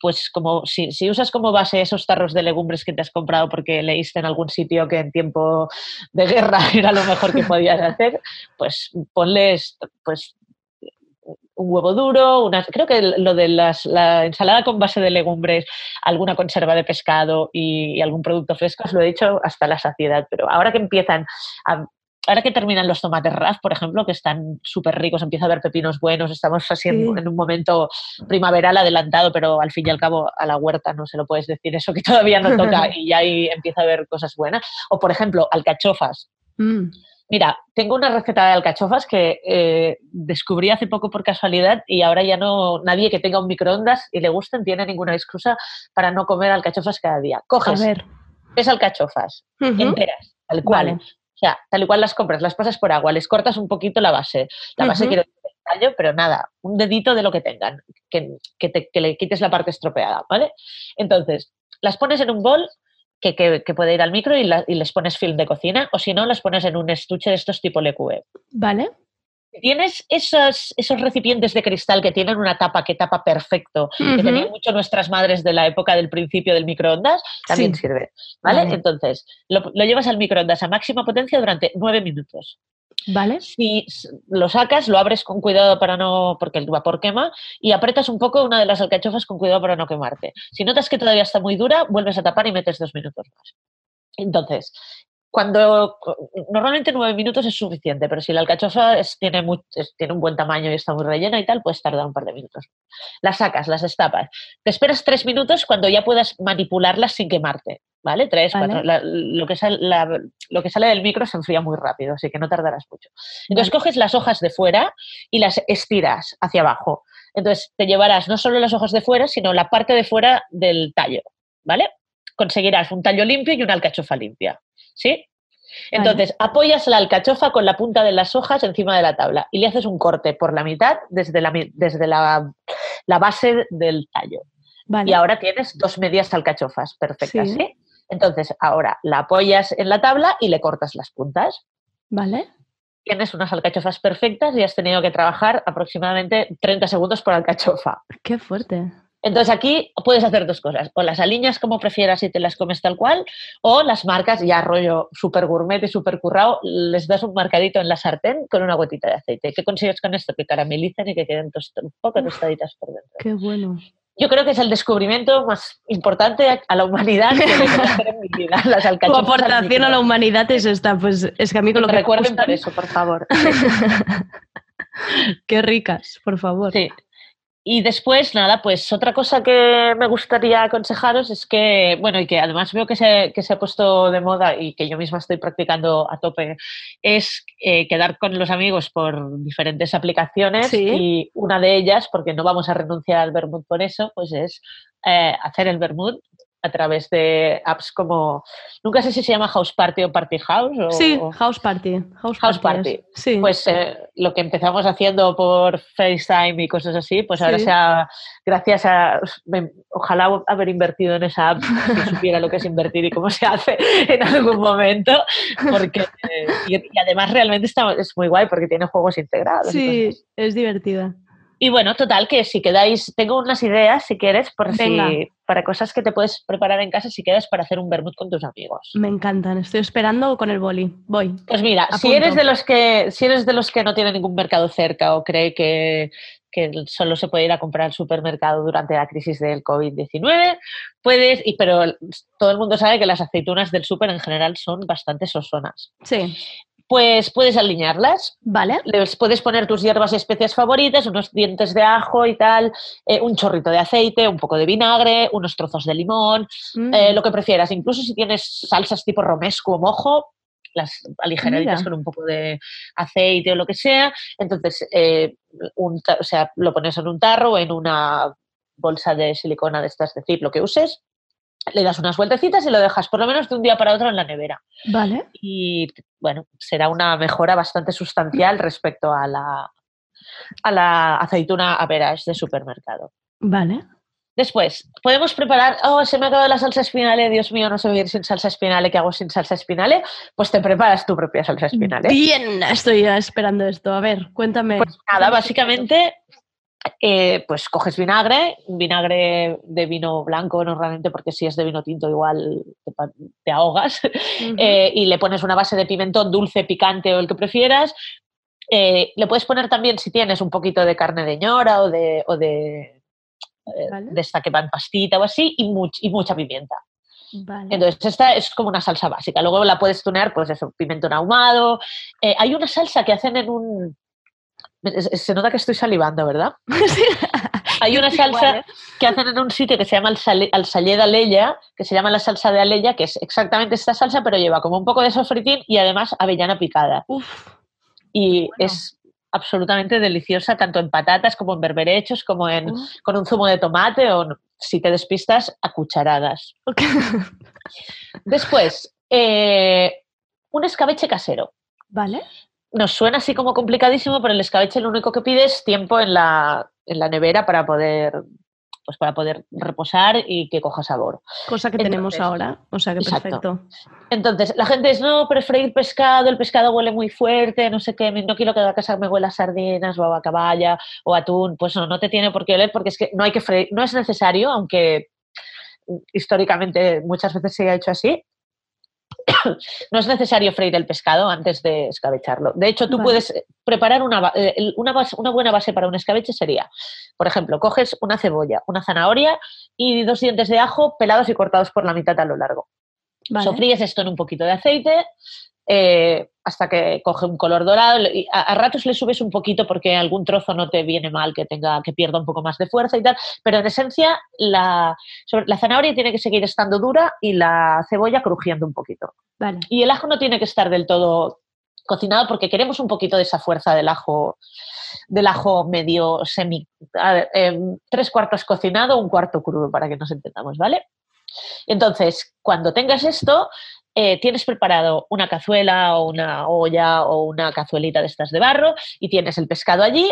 pues como si, usas como base esos tarros de legumbres que te has comprado porque leíste en algún sitio que en tiempo de guerra era lo mejor que podías hacer, pues ponles pues un huevo duro, unas, creo que lo de las, la ensalada con base de legumbres, alguna conserva de pescado y, y algún producto fresco, os lo he dicho hasta la saciedad, pero ahora que empiezan a- Ahora que terminan los tomates RAF, por ejemplo, que están súper ricos, empieza a haber pepinos buenos, estamos así en, Sí. en un momento primaveral adelantado, pero al fin y al cabo a la huerta no se lo puedes decir eso que todavía no toca y ya ahí empieza a haber cosas buenas. O, por ejemplo, alcachofas. Mm. Mira, tengo una receta de alcachofas que eh, descubrí hace poco por casualidad y ahora ya no nadie que tenga un microondas y le gusten tiene ninguna excusa para no comer alcachofas cada día. A Coges ver. tres alcachofas enteras, tal cual. Vale. O sea, tal y cual las compras, las pasas por agua, les cortas un poquito la base. La base Ujú. quiero decir el tallo, pero nada, un dedito de lo que tengan, que, que te- que le quites la parte estropeada, ¿vale? Entonces, las pones en un bol que, que- que puede ir al micro y, la- y les pones film de cocina, o si no, las pones en un estuche de estos tipo LQE. Vale. Tienes esos, esos recipientes de cristal que tienen una tapa que tapa perfecto, que tenían mucho nuestras madres de la época del principio del microondas, también Sí. sirve. ¿vale? Vale. Entonces, lo, lo llevas al microondas a máxima potencia durante nueve minutos. Vale. Si lo sacas, lo abres con cuidado para no, porque el vapor quema, y apretas un poco una de las alcachofas con cuidado para no quemarte. Si notas que todavía está muy dura, vuelves a tapar y metes dos minutos más. Entonces, cuando normalmente nueve minutos es suficiente, pero si la alcachofa es- tiene, es- tiene un buen tamaño y está muy rellena y tal, puedes tardar un par de minutos. Las sacas, las destapas. Te esperas tres minutos cuando ya puedas manipularlas sin quemarte. ¿vale? Tres, Vale. cuatro. La- lo, que sale, la- lo que sale del micro se enfría muy rápido, así que no tardarás mucho. Entonces Vale. coges las hojas de fuera y las estiras hacia abajo. Entonces te llevarás no solo las hojas de fuera, sino la parte de fuera del tallo, ¿vale? Conseguirás un tallo limpio y una alcachofa limpia, ¿sí? Entonces, apoyas la alcachofa con la punta de las hojas encima de la tabla y le haces un corte por la mitad desde la, desde la, la base del tallo. Vale. Y ahora tienes dos medias alcachofas perfectas, Sí. ¿sí? Entonces, ahora la apoyas en la tabla y le cortas las puntas. Vale. Tienes unas alcachofas perfectas y has tenido que trabajar aproximadamente 30 segundos por alcachofa. Qué fuerte. Entonces aquí puedes hacer dos cosas, o las alineas como prefieras y te las comes tal cual, o las marcas ya rollo super gourmet y super currado, les das un marcadito en la sartén con una gotita de aceite. ¿Qué consigues con esto? Que caramelicen y que queden un poco tostaditas por dentro. Qué bueno. Yo creo que es el descubrimiento más importante a- la humanidad que hacer en mi vida, las Tu aportación a la humanidad es esta, pues es que a mí con lo que me Recuerden por eso, por favor. Qué ricas, por favor. Sí. Y después, nada, pues otra cosa que me gustaría aconsejaros es que, bueno, y que además veo que se, que se ha puesto de moda y que yo misma estoy practicando a tope, es eh, quedar con los amigos por diferentes aplicaciones Sí. y una de ellas, porque no vamos a renunciar al vermut por eso, pues es eh, hacer el vermut a través de apps como, nunca sé si se llama House Party o Party House. O, Sí, house party. House, House party. Sí. Pues eh, lo que empezamos haciendo por FaceTime y cosas así, pues ahora Sí. sea gracias a. me- ojalá haber invertido en esa app si supiera lo que es invertir y cómo se hace en algún momento. Porque. eh, y, y además realmente está, es muy guay porque tiene juegos integrados. sí, es divertida. Y bueno, total, que si quedáis, tengo unas ideas, si quieres, por si, para cosas que te puedes preparar en casa si quedas para hacer un vermut con tus amigos. Me encantan. Estoy esperando con el boli. Voy. Pues mira, si eres de los que si eres de los que no tiene ningún mercado cerca o cree que, que solo se puede ir a comprar al supermercado durante la crisis del COVID-19, puedes, y, pero todo el mundo sabe que las aceitunas del súper en general son bastante sosonas. Sí. Pues puedes alinearlas, Vale. les puedes poner tus hierbas y especias favoritas, unos dientes de ajo y tal, eh, un chorrito de aceite, un poco de vinagre, unos trozos de limón, Mm. eh, lo que prefieras. Incluso si tienes salsas tipo romesco o mojo, las aligeraditas Mira. con un poco de aceite o lo que sea. Entonces, eh, un o sea, lo pones en un tarro o en una bolsa de silicona de estas de zip, lo que uses. Le das unas vueltecitas y lo dejas por lo menos de un día para otro en la nevera. Vale. Y bueno, será una mejora bastante sustancial respecto a la, a la aceituna average de supermercado. Vale. Después, podemos preparar, oh, se me ha acabado la salsa espinale, Dios mío, no sé vivir sin salsa espinale, ¿qué hago sin salsa espinale? Pues te preparas tu propia salsa espinale. Bien, estoy ya esperando esto. A ver, cuéntame. Pues nada, básicamente, eh, pues coges vinagre, vinagre de vino blanco normalmente, porque si es de vino tinto igual te, ahogas, eh, y le pones una base de pimentón dulce, picante o el que prefieras. Eh, le puedes poner también, si tienes, un poquito de carne de ñora o de, o de, Vale. de esta que va en pastita o así, y, much- y mucha pimienta. Vale. Entonces, esta es como una salsa básica. Luego la puedes tunear, pues eso, pimentón ahumado. Hay una salsa que hacen en un... Se nota que estoy salivando, ¿verdad? Hay una Igual, salsa ¿eh? que hacen en un sitio que se llama el sale- al salé de Aleya, que se llama la salsa de Aleya, que es exactamente esta salsa, pero lleva como un poco de sofritín y además avellana picada. Uf, Y bueno. es absolutamente deliciosa, tanto en patatas como en berberechos, como en, con un zumo de tomate o, si te despistas, a cucharadas. Después, eh, un escabeche casero. Vale. Nos suena así como complicadísimo, pero el escabeche lo único que pide es tiempo en la, en la nevera para poder, pues para poder reposar y que coja sabor. Cosa que tenemos ahora. O sea que exacto. perfecto. Entonces, la gente dice, no, pero freír pescado, el pescado huele muy fuerte, no sé qué, no quiero que la casa me huela a sardinas o a caballa o atún. Pues no, no te tiene por qué oler porque es que no hay que freír, no es necesario, aunque históricamente muchas veces se ha hecho así. no es necesario freír el pescado antes de escabecharlo. De hecho, tú Vale. puedes preparar una, eh, una, base- una buena base para un escabeche sería, por ejemplo, coges una cebolla, una zanahoria y dos dientes de ajo pelados y cortados por la mitad a lo largo. Vale. Sofríes esto en un poquito de aceite, eh, hasta que coge un color dorado. Y a, a ratos le subes un poquito porque algún trozo no te viene mal, que tenga que pierda un poco más de fuerza y tal. Pero en esencia, la, sobre- la zanahoria tiene que seguir estando dura y la cebolla crujiendo un poquito. Vale. Y el ajo no tiene que estar del todo cocinado porque queremos un poquito de esa fuerza del ajo del ajo medio semi a ver, em, tres cuartos cocinado un cuarto crudo para que nos entendamos vale entonces cuando tengas esto eh, tienes preparado una cazuela o una olla o una cazuelita de estas de barro y tienes el pescado allí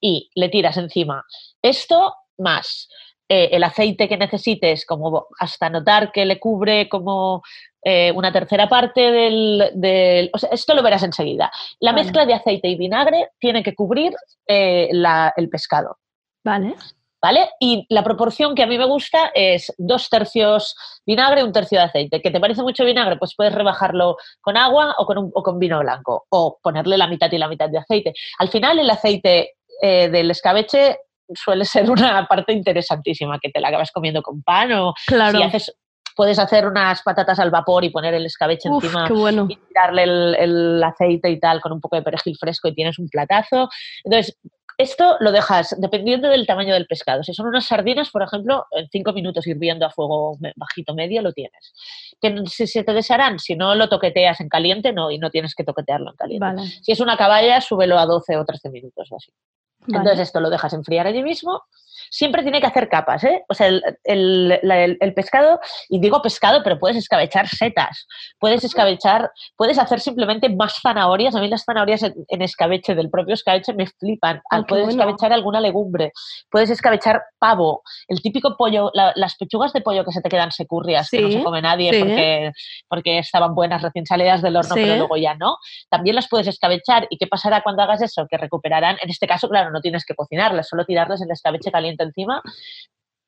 y le tiras encima esto más eh, el aceite que necesites como hasta notar que le cubre como eh, una tercera parte del, del- O sea, esto lo verás enseguida. La Vale. mezcla de aceite y vinagre tiene que cubrir eh, la- el pescado. Vale. ¿Vale? Y la proporción que a mí me gusta es dos tercios vinagre, un tercio de aceite. ¿Que te parece mucho vinagre? Pues puedes rebajarlo con agua o con, un- o con vino blanco. O ponerle la mitad y la mitad de aceite. Al final, el aceite eh, del escabeche suele ser una parte interesantísima, que te la acabas comiendo con pan o Claro. si haces, puedes hacer unas patatas al vapor y poner el escabeche Uf, encima bueno. y tirarle el, el aceite y tal con un poco de perejil fresco y tienes un platazo. Entonces, esto lo dejas dependiendo del tamaño del pescado. Si son unas sardinas, por ejemplo, en cinco minutos hirviendo a fuego bajito medio lo tienes. Que si se te desharán, si no lo toqueteas en caliente, no, y no tienes que toquetearlo en caliente. Vale. Si es una caballa, súbelo a 12 o 13 minutos o así. Vale. Entonces esto lo dejas enfriar allí mismo. Siempre tiene que hacer capas, ¿eh? O sea, el, el- la- el- el pescado, y digo pescado, pero puedes escabechar setas, puedes escabechar, puedes hacer simplemente más zanahorias. A mí las zanahorias en, en escabeche del propio escabeche me flipan. Ah, puedes bueno. escabechar alguna legumbre, puedes escabechar pavo, el típico pollo, la- las pechugas de pollo que se te quedan securrias, que no se come nadie sí. porque, porque estaban buenas recién salidas del horno, Sí. pero luego ya no también las puedes escabechar. ¿Y qué pasará cuando hagas eso? Que recuperarán, en este caso, claro, no tienes que cocinarlas, solo tirarles el escabeche caliente encima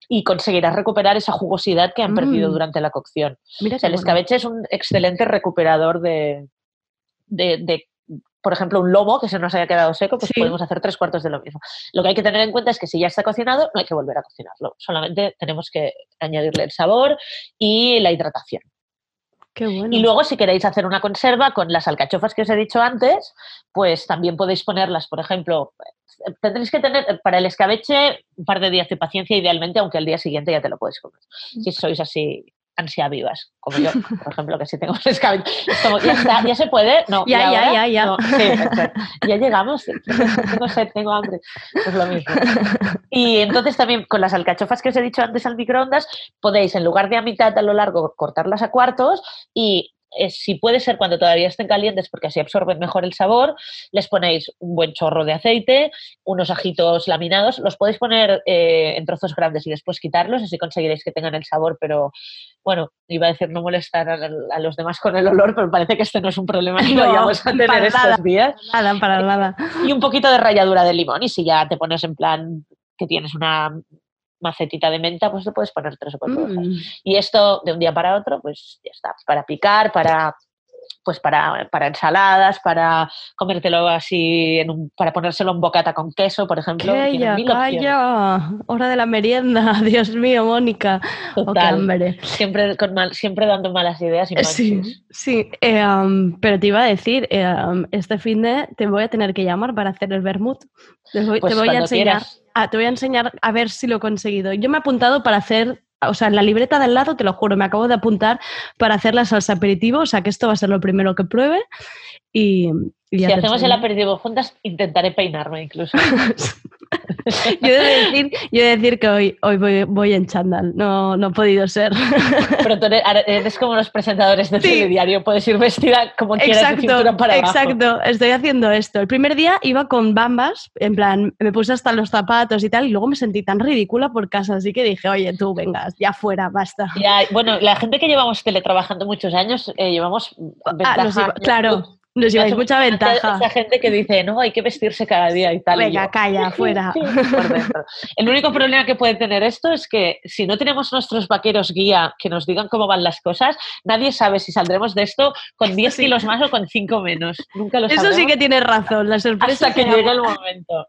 y conseguirás recuperar esa jugosidad que han perdido Mm. durante la cocción. Mira O sea, qué el bueno. escabeche es un excelente recuperador de, de- de, por ejemplo, un lomo que se nos haya quedado seco, pues Sí. podemos hacer tres cuartos de lo mismo. Lo que hay que tener en cuenta es que si ya está cocinado, no hay que volver a cocinarlo. Solamente tenemos que añadirle el sabor y la hidratación. Qué bueno. Y luego, si queréis hacer una conserva con las alcachofas que os he dicho antes, pues también podéis ponerlas, por ejemplo, eh, tendréis que tener eh, para el escabeche un par de días de paciencia, idealmente, aunque al día siguiente ya te lo puedes comer. Si sois así ansia vivas, como yo, por ejemplo, que si tengo el escabeche. Es como, ya está, ya se puede. No, Ya, ¿y ya, ahora? ya, ya. No, sí, exacto. ya llegamos. Tengo sed, tengo hambre. Pues lo mismo. Y entonces también con las alcachofas que os he dicho antes al microondas, podéis en lugar de a mitad a lo largo cortarlas a cuartos y si puede ser cuando todavía estén calientes porque así absorben mejor el sabor, les ponéis un buen chorro de aceite, unos ajitos laminados, los podéis poner eh, en trozos grandes y después quitarlos, así conseguiréis que tengan el sabor, pero bueno, iba a decir no molestar a, a los demás con el olor, pero parece que este no es un problema que No, vayamos a tener estos nada. días Nada, para nada. y un poquito de ralladura de limón. Y si ya te pones en plan que tienes una macetita de menta, pues te puedes poner tres o cuatro hojas. Mm. Y esto de un día para otro, pues ya está. Para picar, para pues para, para ensaladas, para comértelo así, en un- para ponérselo en bocata con queso, por ejemplo. Calla, mil calla. Hora de la merienda. Dios mío, Mónica. Oh, Total. Siempre, con mal- siempre dando malas ideas y Eh, Sí, manches. sí. eh, am, pero te iba a decir, eh, am, este fin de te voy a tener que llamar para hacer el vermut. Te voy, te Pues voy a enseñar. quieras. Ah, te voy a enseñar a ver si lo he conseguido. Yo me he apuntado para hacer, o sea, en la libreta del lado, te lo juro, me acabo de apuntar para hacer la salsa aperitivo, o sea que esto va a ser lo primero que pruebe. Y, Si hacemos el aperitivo juntas, intentaré peinarme incluso. Yo he de decir, yo he de decir que hoy, hoy voy, voy en chándal, no, no ha podido ser. Pero tú eres, como los presentadores de Sí. telediario, puedes ir vestida como quieras de cintura Exacto, para abajo. exacto, estoy haciendo esto. El primer día iba con bambas, en plan, me puse hasta los zapatos y tal, y luego me sentí tan ridícula por casa, así que dije, oye, tú, vengas, ya fuera, basta. Ya, bueno, la gente que llevamos teletrabajando muchos años, eh, llevamos Ah, ventaja. nos lleva- claro, nos lleváis mucha ventaja. Esa gente que dice, no, hay que vestirse cada día y tal. Venga, calla, fuera. El único problema que puede tener esto es que si no tenemos nuestros vaqueros guía que nos digan cómo van las cosas, nadie sabe si saldremos de esto con 10 Sí. kilos más o con 5 menos. Nunca lo Eso sí que tienes razón, la sorpresa hasta que llegue el momento.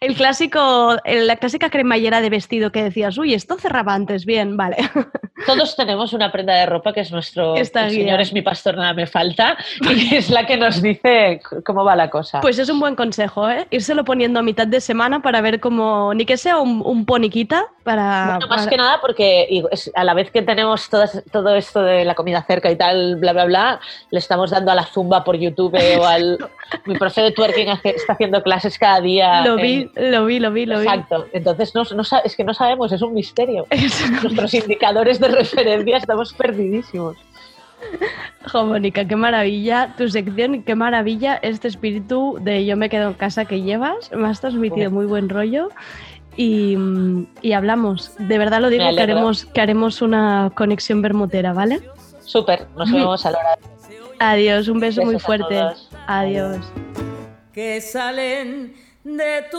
el clásico, la clásica cremallera de vestido que decías, uy, esto cerraba antes, bien, vale. Todos tenemos una prenda de ropa que es nuestro Esta el guía. Señor es mi pastor, nada me falta, y es la que nos dice cómo va la cosa. Pues es un buen consejo, ¿eh? Írselo poniendo a mitad de semana para ver cómo, ni que sea un, un poniquita, para... Bueno, más para- que nada porque es- a la vez que tenemos todas- todo esto de la comida cerca y tal, bla, bla, bla, le estamos dando a la zumba por YouTube o al... Mi profe de twerking hace- está haciendo clases cada día. Lo en- vi, lo vi, lo vi, lo vi. Exacto. Entonces, no, no es que no sabemos, es un misterio. Nuestros indicadores de referencia estamos perdidísimos. Jo, Mónica, qué maravilla tu sección y qué maravilla este espíritu de yo me quedo en casa que llevas. Me has transmitido muy buen rollo y, mm, y hablamos. De verdad lo digo, que haremos, que haremos una conexión bermutera, ¿vale? Súper, nos vemos a la hora. Adiós, un beso muy Besos fuerte. Adiós. que salen de tu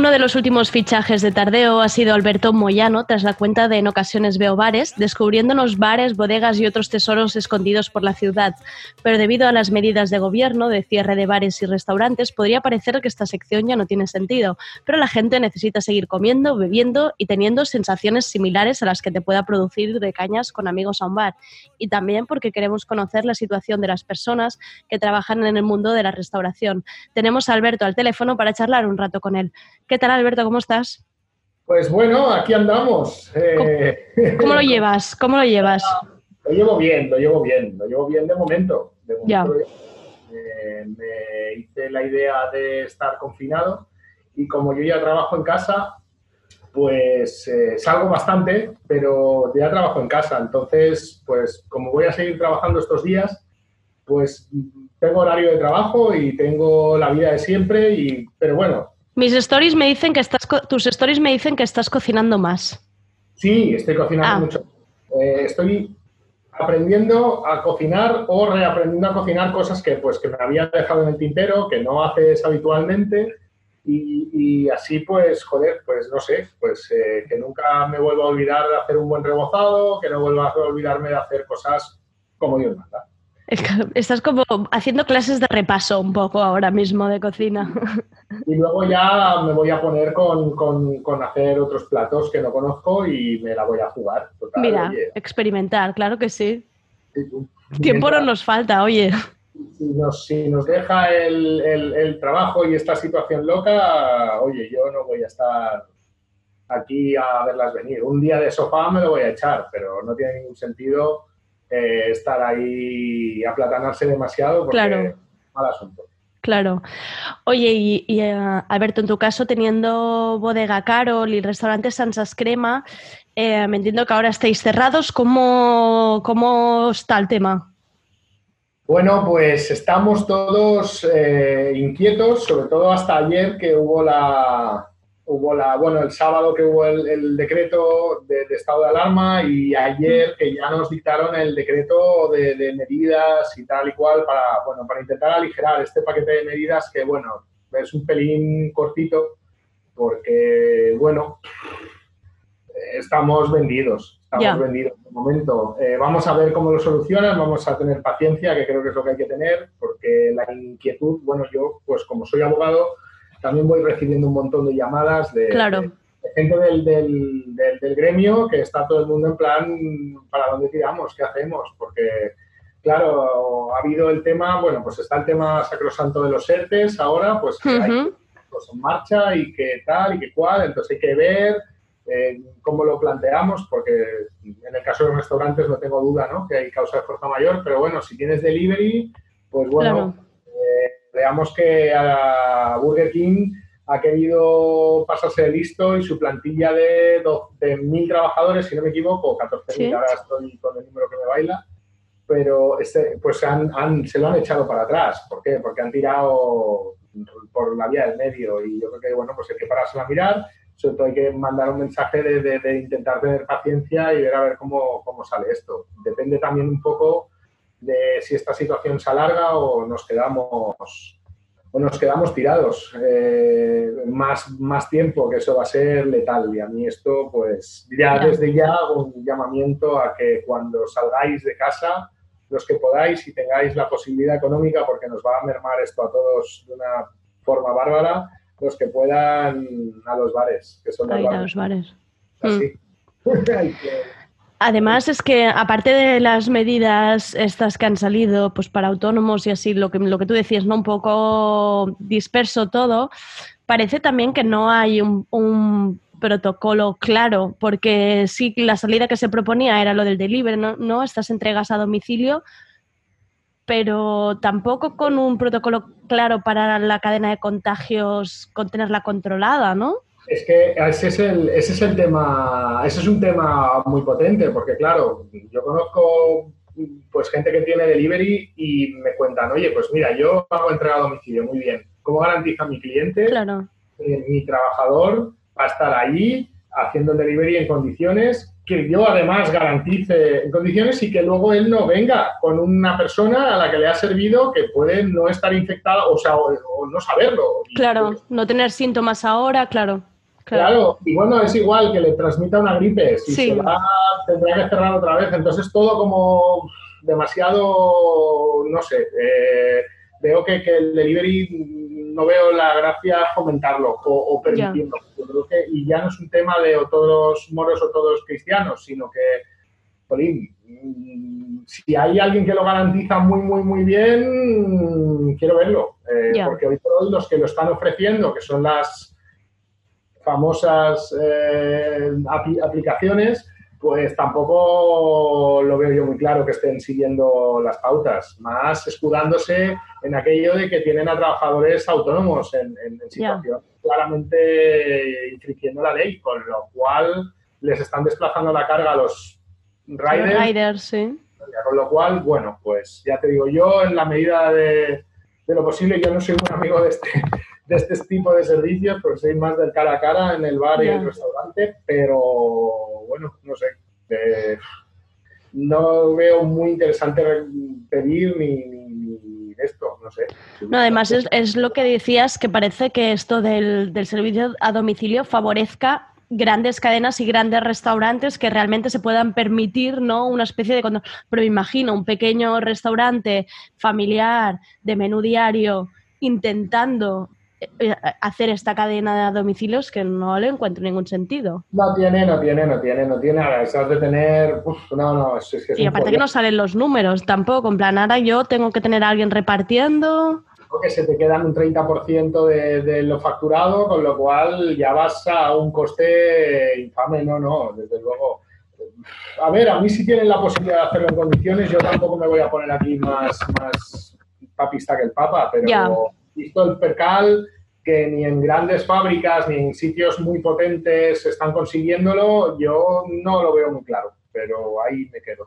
Uno de los últimos fichajes de Tardeo ha sido Alberto Moyano tras la cuenta de En ocasiones veo bares, descubriéndonos bares, bodegas y otros tesoros escondidos por la ciudad. Pero debido a las medidas de gobierno de cierre de bares y restaurantes, podría parecer que esta sección ya no tiene sentido. Pero la gente necesita seguir comiendo, bebiendo y teniendo sensaciones similares a las que te pueda producir de cañas con amigos a un bar. Y también porque queremos conocer la situación de las personas que trabajan en el mundo de la restauración. Tenemos a Alberto al teléfono para charlar un rato con él. ¿Qué tal, Alberto? ¿Cómo estás? Pues bueno, aquí andamos. Eh, ¿Cómo lo llevas? ¿Cómo lo llevas? Lo llevo bien, lo llevo bien, lo llevo bien de momento. De momento Ya. eh, me hice la idea de estar confinado y como yo ya trabajo en casa, pues eh, salgo bastante, pero ya trabajo en casa. Entonces, pues como voy a seguir trabajando estos días, pues tengo horario de trabajo y tengo la vida de siempre, y, pero bueno, Mis stories me dicen que estás, tus stories me dicen que estás cocinando más. Sí, estoy cocinando Ah. mucho. Eh, estoy aprendiendo a cocinar o reaprendiendo a cocinar cosas que, pues, que me había dejado en el tintero, que no haces habitualmente. Y, y así, pues, joder, pues no sé, pues eh, que nunca me vuelva a olvidar de hacer un buen rebozado, que no vuelva a olvidarme de hacer cosas como Dios manda. Estás como haciendo clases de repaso un poco ahora mismo de cocina. Y luego ya me voy a poner con, con- con hacer otros platos que no conozco y me la voy a jugar. Total, Mira, oye, experimentar, claro que sí. Tiempo no nos falta, oye. si nos, si nos deja el, el- el trabajo y esta situación loca, oye, yo no voy a estar aquí a verlas venir. Un día de sofá me lo voy a echar, pero no tiene ningún sentido eh, estar ahí aplatanarse demasiado porque Claro. mal asunto. Claro. Oye, y, y, eh, Alberto, en tu caso, teniendo bodega Carol y restaurante Sansas Crema, eh, me entiendo que ahora estáis cerrados. ¿Cómo, cómo está el tema? Bueno, pues estamos todos eh, inquietos, sobre todo hasta ayer que hubo la, hubo la, bueno, el sábado que hubo el, el decreto de, de estado de alarma y ayer que ya nos dictaron el decreto de, de medidas y tal y cual para, bueno, para intentar aligerar este paquete de medidas que, bueno, es un pelín cortito porque, bueno, estamos vendidos, estamos Ya. vendidos de momento. Eh, vamos a ver cómo lo solucionan, vamos a tener paciencia, que creo que es lo que hay que tener, porque la inquietud, bueno, yo, pues como soy abogado, también voy recibiendo un montón de llamadas de, Claro. de- de gente del, del- del- del gremio que está todo el mundo en plan, ¿para dónde tiramos? ¿Qué hacemos? Porque, claro, ha habido el tema, bueno, pues está el tema sacrosanto de los ERTES ahora, pues que hay pues, en marcha y que tal y que cual, entonces hay que ver eh, cómo lo planteamos, porque en el caso de los restaurantes no tengo duda ¿no? que hay causa de fuerza mayor, pero bueno, si tienes delivery, pues bueno, eh, veamos que a Burger King ha querido pasarse de listo y su plantilla de 12.000 trabajadores, si no me equivoco, 14.000, Sí. ahora estoy con el número que me baila, pero este, pues han, han- se lo han echado para atrás. ¿Por qué? Porque han tirado por la vía del medio y yo creo que, bueno, pues hay que parárselo a mirar. sobre todo hay que mandar un mensaje de, de- de intentar tener paciencia y ver a ver cómo, cómo sale esto. Depende también un poco de si esta situación se alarga o nos quedamos o nos quedamos tirados eh, más, más tiempo, que eso va a ser letal. Y a mí esto, pues ya desde ya hago un llamamiento a que cuando salgáis de casa, los que podáis y tengáis la posibilidad económica, porque nos va a mermar esto a todos de una forma bárbara, los que puedan a los bares, que son los ir a bares. los bares. Así. Hay que- Además es que aparte de las medidas estas que han salido pues para autónomos y así lo que lo que tú decías, ¿no? Un poco disperso todo, parece también que no hay un, protocolo claro, porque sí la salida que se proponía era lo del delivery, ¿no? ¿no? Estas entregas a domicilio, pero tampoco con un protocolo claro para la cadena de contagios, con tenerla controlada, ¿no? Es que ese es, el, ese es el tema, ese es un tema muy potente, porque claro, yo conozco pues gente que tiene delivery y me cuentan, oye, pues mira, yo hago entrega a domicilio, muy bien. ¿Cómo garantiza mi cliente, Claro. eh, mi trabajador, va a estar allí haciendo el delivery en condiciones que yo además garantice en condiciones y que luego él no venga con una persona a la que le ha servido que puede no estar infectada, o sea, o, o no saberlo. Claro, no tener síntomas ahora, claro. Claro, y bueno, es igual que le transmita una gripe, si Sí. se va tendrá que cerrar otra vez, entonces todo como demasiado, no sé, eh, veo que, que el delivery no veo la gracia fomentarlo o, o permitirlo. Yo creo que, y ya no es un tema de o todos moros o todos cristianos, sino que, jolín, mm, si hay alguien que lo garantiza muy, muy, muy bien, quiero verlo, eh, porque hoy por hoy los que lo están ofreciendo, que son las famosas eh, apli- aplicaciones, pues tampoco lo veo yo muy claro que estén siguiendo las pautas, más escudándose en aquello de que tienen a trabajadores autónomos en, en- en situación claramente infringiendo la ley, con lo cual les están desplazando la carga a los riders, Los riders, sí. con lo cual, bueno, pues ya te digo, yo en la medida de, de lo posible, yo no soy un amigo de este, de este tipo de servicios, porque soy más del cara a cara en el bar y el restaurante, pero bueno, no sé. eh, no veo muy interesante re- pedir ni, ni- esto, no sé. No, además es, es lo que decías, que parece que esto del, del servicio a domicilio favorezca grandes cadenas y grandes restaurantes que realmente se puedan permitir ¿no? una especie de control. Pero me imagino un pequeño restaurante familiar de menú diario intentando hacer esta cadena de domicilios que no le encuentro ningún sentido. No tiene, no tiene, no tiene, no tiene. Ahora, eso de tener. uf, no, no, es, es que es Y aparte que no salen los números tampoco. En plan, ahora yo tengo que tener a alguien repartiendo. que se te quedan un 30% de, de lo facturado, con lo cual ya vas a un coste infame, no, no, desde luego. A ver, a mí si tienen la posibilidad de hacerlo en condiciones, yo tampoco me voy a poner aquí más, más papista que el Papa, pero Ya. Visto el percal, que ni en grandes fábricas ni en sitios muy potentes están consiguiéndolo, yo no lo veo muy claro, pero ahí me quedo.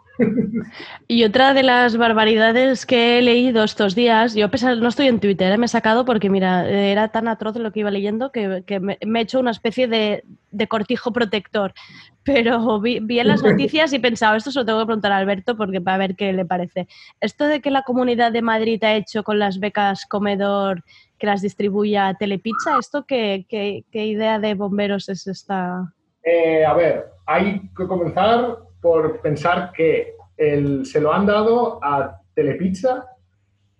Y otra de las barbaridades que he leído estos días, yo a pesar, no estoy en Twitter, ¿eh? me he sacado porque mira, era tan atroz lo que iba leyendo que, que me, me he hecho una especie de, de cortijo protector. Pero vi, vi en las noticias y pensaba, esto se lo tengo que preguntar a Alberto porque para ver qué le parece. Esto de que la Comunidad de Madrid ha hecho con las becas comedor que las distribuye a Telepizza, ¿esto qué, qué- qué idea de bomberos es esta? Eh, a ver, hay que comenzar por pensar que el- se lo han dado a Telepizza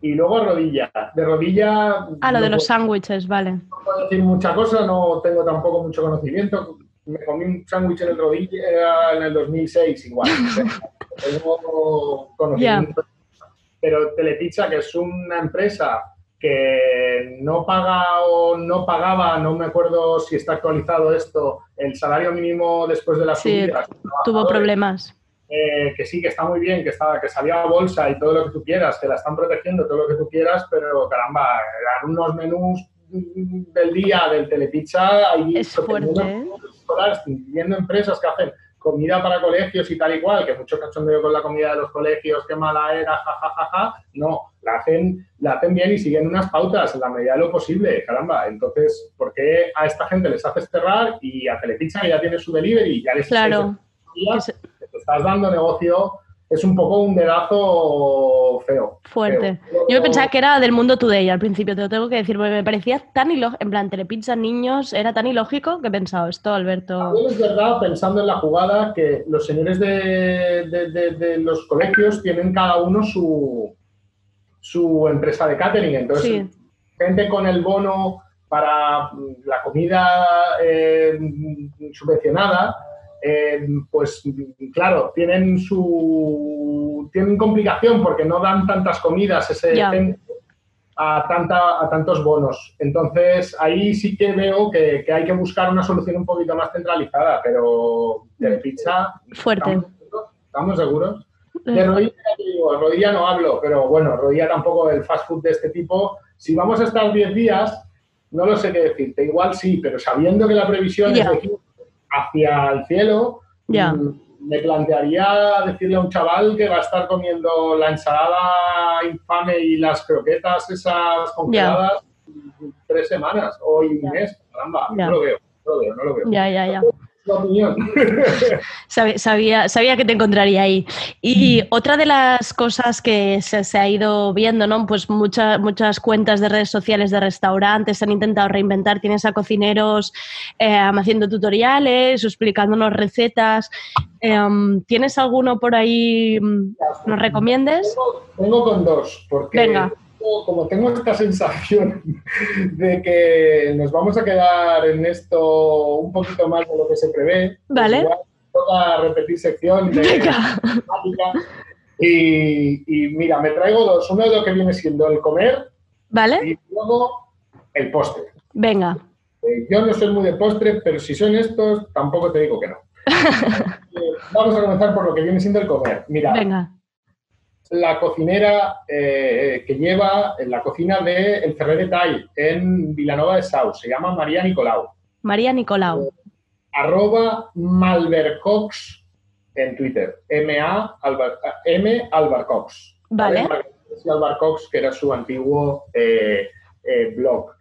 y luego a Rodilla. De Rodilla Ah, lo no de los sándwiches, vale. no puedo decir mucha cosa, no tengo tampoco mucho conocimiento. Me comí un sándwich en el Rodilla en el 2006 igual. tengo conocimiento. Pero Telepizza, que es una empresa que no paga o no pagaba, no me acuerdo si está actualizado esto, el salario mínimo después de la Sí, subida. tuvo problemas. eh, que sí, que está muy bien, que, está, que salía a bolsa y todo lo que tú quieras, que la están protegiendo, todo lo que tú quieras, pero caramba, eran unos menús del día del Telepizza, Es fuerte, ¿eh? viendo empresas que hacen comida para colegios y tal y cual, que mucho cachondeo con la comida de los colegios, qué mala era, ja, ja, ja, ja. No, la hacen, la hacen bien y siguen unas pautas en la medida de lo posible, caramba. Entonces, ¿por qué a esta gente les haces cerrar y a Telepizza que ya tiene su delivery, ya les Claro. te estás dando negocio, es un poco un dedazo feo. Fuerte. feo. Yo pensaba que era del mundo today al principio, te lo tengo que decir, porque me parecía tan ilógico, en plan, telepizza niños, era tan ilógico que he pensado esto, Alberto. También es verdad, pensando en la jugada, que los señores de, de- de- de los colegios tienen cada uno su, su empresa de catering. Entonces, Sí. gente con el bono para la comida eh, subvencionada, eh, pues mm, claro, tienen su tienen complicación porque no dan tantas comidas ese centro a, tanta, a tantos bonos. Entonces, ahí sí que veo que, que hay que buscar una solución un poquito más centralizada, pero de pizza, Fuerte. ¿estamos, seguros? ¿Estamos seguros? De rodilla, digo, rodilla no hablo, pero bueno, rodilla tampoco el fast food de este tipo. Si vamos a estar 10 días, no lo sé qué decirte. Igual sí, pero sabiendo que la previsión Ya. es de aquí hacia el cielo, mm, me plantearía decirle a un chaval que va a estar comiendo la ensalada infame y las croquetas esas congeladas tres semanas o un mes. Caramba, no lo veo, no lo veo, no lo veo. Ya, ya, ya. La opinión. Sabía, sabía que te encontraría ahí. Y Mm. otra de las cosas que se, se ha ido viendo, ¿no? Pues muchas muchas cuentas de redes sociales de restaurantes han intentado reinventar. Tienes a cocineros eh, haciendo tutoriales, explicándonos recetas. Em, ¿Tienes alguno por ahí mm, nos recomiendes? Vengo con dos, porque Venga. Como tengo esta sensación de que nos vamos a quedar en esto un poquito más de lo que se prevé, Vale. igual toca repetir sección de Venga. temática. Y, y mira, me traigo dos. Uno de lo que viene siendo el comer ¿Vale? y luego el postre. Venga. Eh, Yo no soy muy de postre, pero si son estos, tampoco te digo que no. Eh, Vamos a comenzar por lo que viene siendo el comer. Mira, Venga. La cocinera eh, que lleva en la cocina de El Ferrer de Tai en Vilanova de Sau. Se llama María Nicolau. María Nicolau. Arroba Malvercox en Twitter. M-A Albar- M Albarcox. Vale. Albarcox, que era su antiguo eh, eh, blog.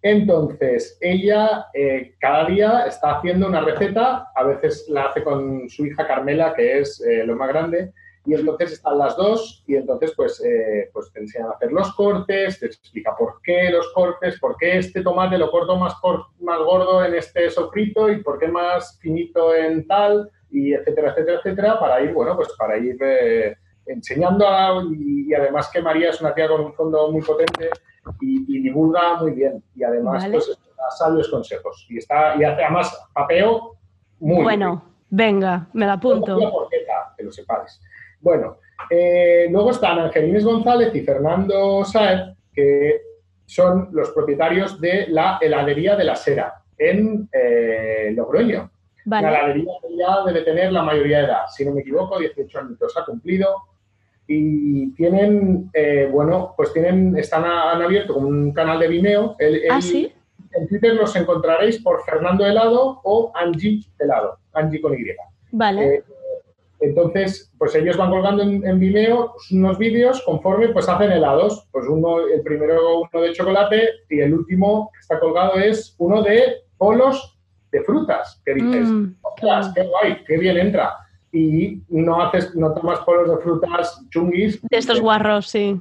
Entonces, ella eh, cada día está haciendo una receta, a veces la hace con su hija Carmela, que es eh, lo más grande, y entonces están las dos y entonces pues, eh, pues te enseñan a hacer los cortes, te explica por qué los cortes, por qué este tomate lo corto más, cor- más gordo en este sofrito y por qué más finito en tal, y etcétera, etcétera, etcétera, para ir, bueno, pues para ir eh, enseñando a- y, y además que María es una tía con un fondo muy potente y, y divulga muy bien y además Vale. pues da sabios consejos y está y hace además papeo muy Bueno, venga, me la apunto. la porqueta, que lo sepáis. Bueno, eh, luego están Angelines González y Fernando Saez, que son los propietarios de la heladería de la Sera en eh, Logroño. Vale. La heladería que ya debe tener la mayoría de edad, si no me equivoco, 18 años ha cumplido. Y tienen, eh, bueno, pues tienen, están han abierto como un canal de Vimeo. El- Ah, sí. En Twitter los encontraréis por Fernando Helado o Angie Helado, Angie con Y. Vale. Entonces, pues ellos van colgando en, en Vimeo unos vídeos conforme pues hacen helados. Pues uno, el primero uno de chocolate y el último que está colgado es uno de polos de frutas. Que dices, Mm, "Ostras, qué guay, qué bien entra. Y no haces, no tomas polos de frutas chunguis. De estos guarros, sí.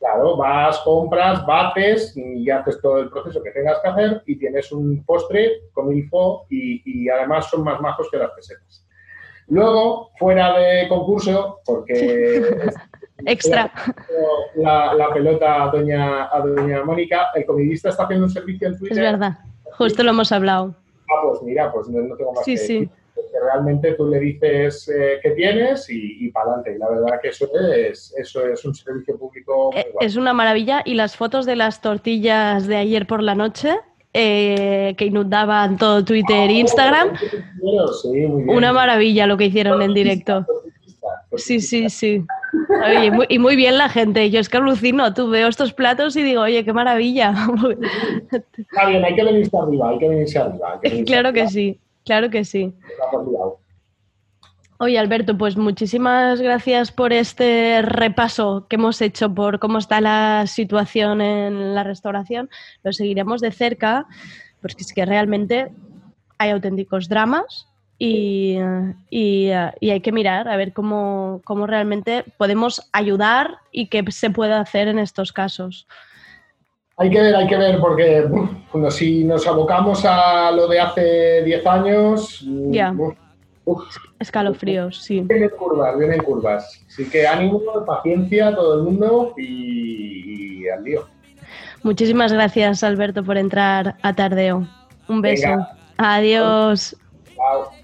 Claro, vas, compras, bates y haces todo el proceso que tengas que hacer y tienes un postre con info y, y además son más majos que las pesetas. Luego, fuera de concurso, porque Extra. la, la pelota a doña, a doña Mónica, el comidista está haciendo un servicio en Twitter. Es verdad. Justo lo hemos hablado. Ah, pues mira, pues no, no tengo más Sí, que sí. decir. Que realmente tú le dices eh, qué tienes y, y para adelante. Y la verdad que eso es, eso es un servicio público muy Eh, guay. Es una maravilla. Y las fotos de las tortillas de ayer por la noche, eh, que inundaban todo Twitter e Instagram, Sí, muy bien. una maravilla lo que hicieron en directo. Sí, sí, sí. Oye, muy- y muy bien la gente. Yo es que alucino. Tú veo estos platos y digo, oye, qué maravilla. Está bien, hay que venirse arriba, hay que venirse arriba. hay que venirse claro que arriba, sí, claro que sí. Oye, Alberto, pues muchísimas gracias por este repaso que hemos hecho por cómo está la situación en la restauración. Lo seguiremos de cerca, porque es que realmente hay auténticos dramas y, y, y hay que mirar a ver cómo, cómo realmente podemos ayudar y qué se puede hacer en estos casos. Hay que ver, hay que ver, porque bueno, si nos abocamos a lo de hace 10 años, mm, Ya. Uf, Escalofríos, sí. vienen curvas, vienen curvas. Así que ánimo, paciencia a todo el mundo y, y al lío. Muchísimas gracias, Alberto, por entrar a Tardeo. Un beso. Venga. Adiós. Chao.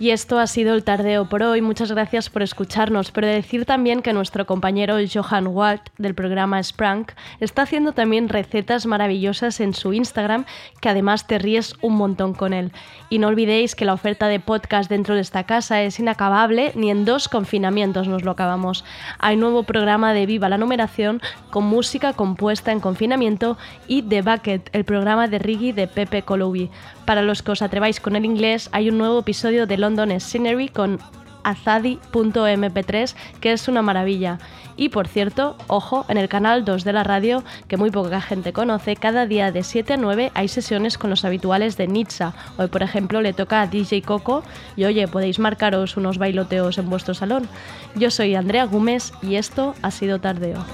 Y esto ha sido el tardeo por hoy. Muchas gracias por escucharnos, pero decir también que nuestro compañero Johan Walt del programa Sprank está haciendo también recetas maravillosas en su Instagram, que además te ríes un montón con él. Y no olvidéis que la oferta de podcast dentro de esta casa es inacabable, ni en dos confinamientos nos lo acabamos. Hay nuevo programa de Viva la Numeración con música compuesta en confinamiento y The Bucket, el programa de Riggy de Pepe Colubi. Para los que os atreváis con el inglés, hay un nuevo episodio de London Scenery con azadi.mp3, que es una maravilla. Y por cierto, ojo, en el canal 2 de la radio, que muy poca gente conoce, cada día de 7 a 9 hay sesiones con los habituales de Nitsa. Hoy, por ejemplo, le toca a DJ Coco y oye, podéis marcaros unos bailoteos en vuestro salón. Yo soy Andrea Gómez y esto ha sido Tardeo.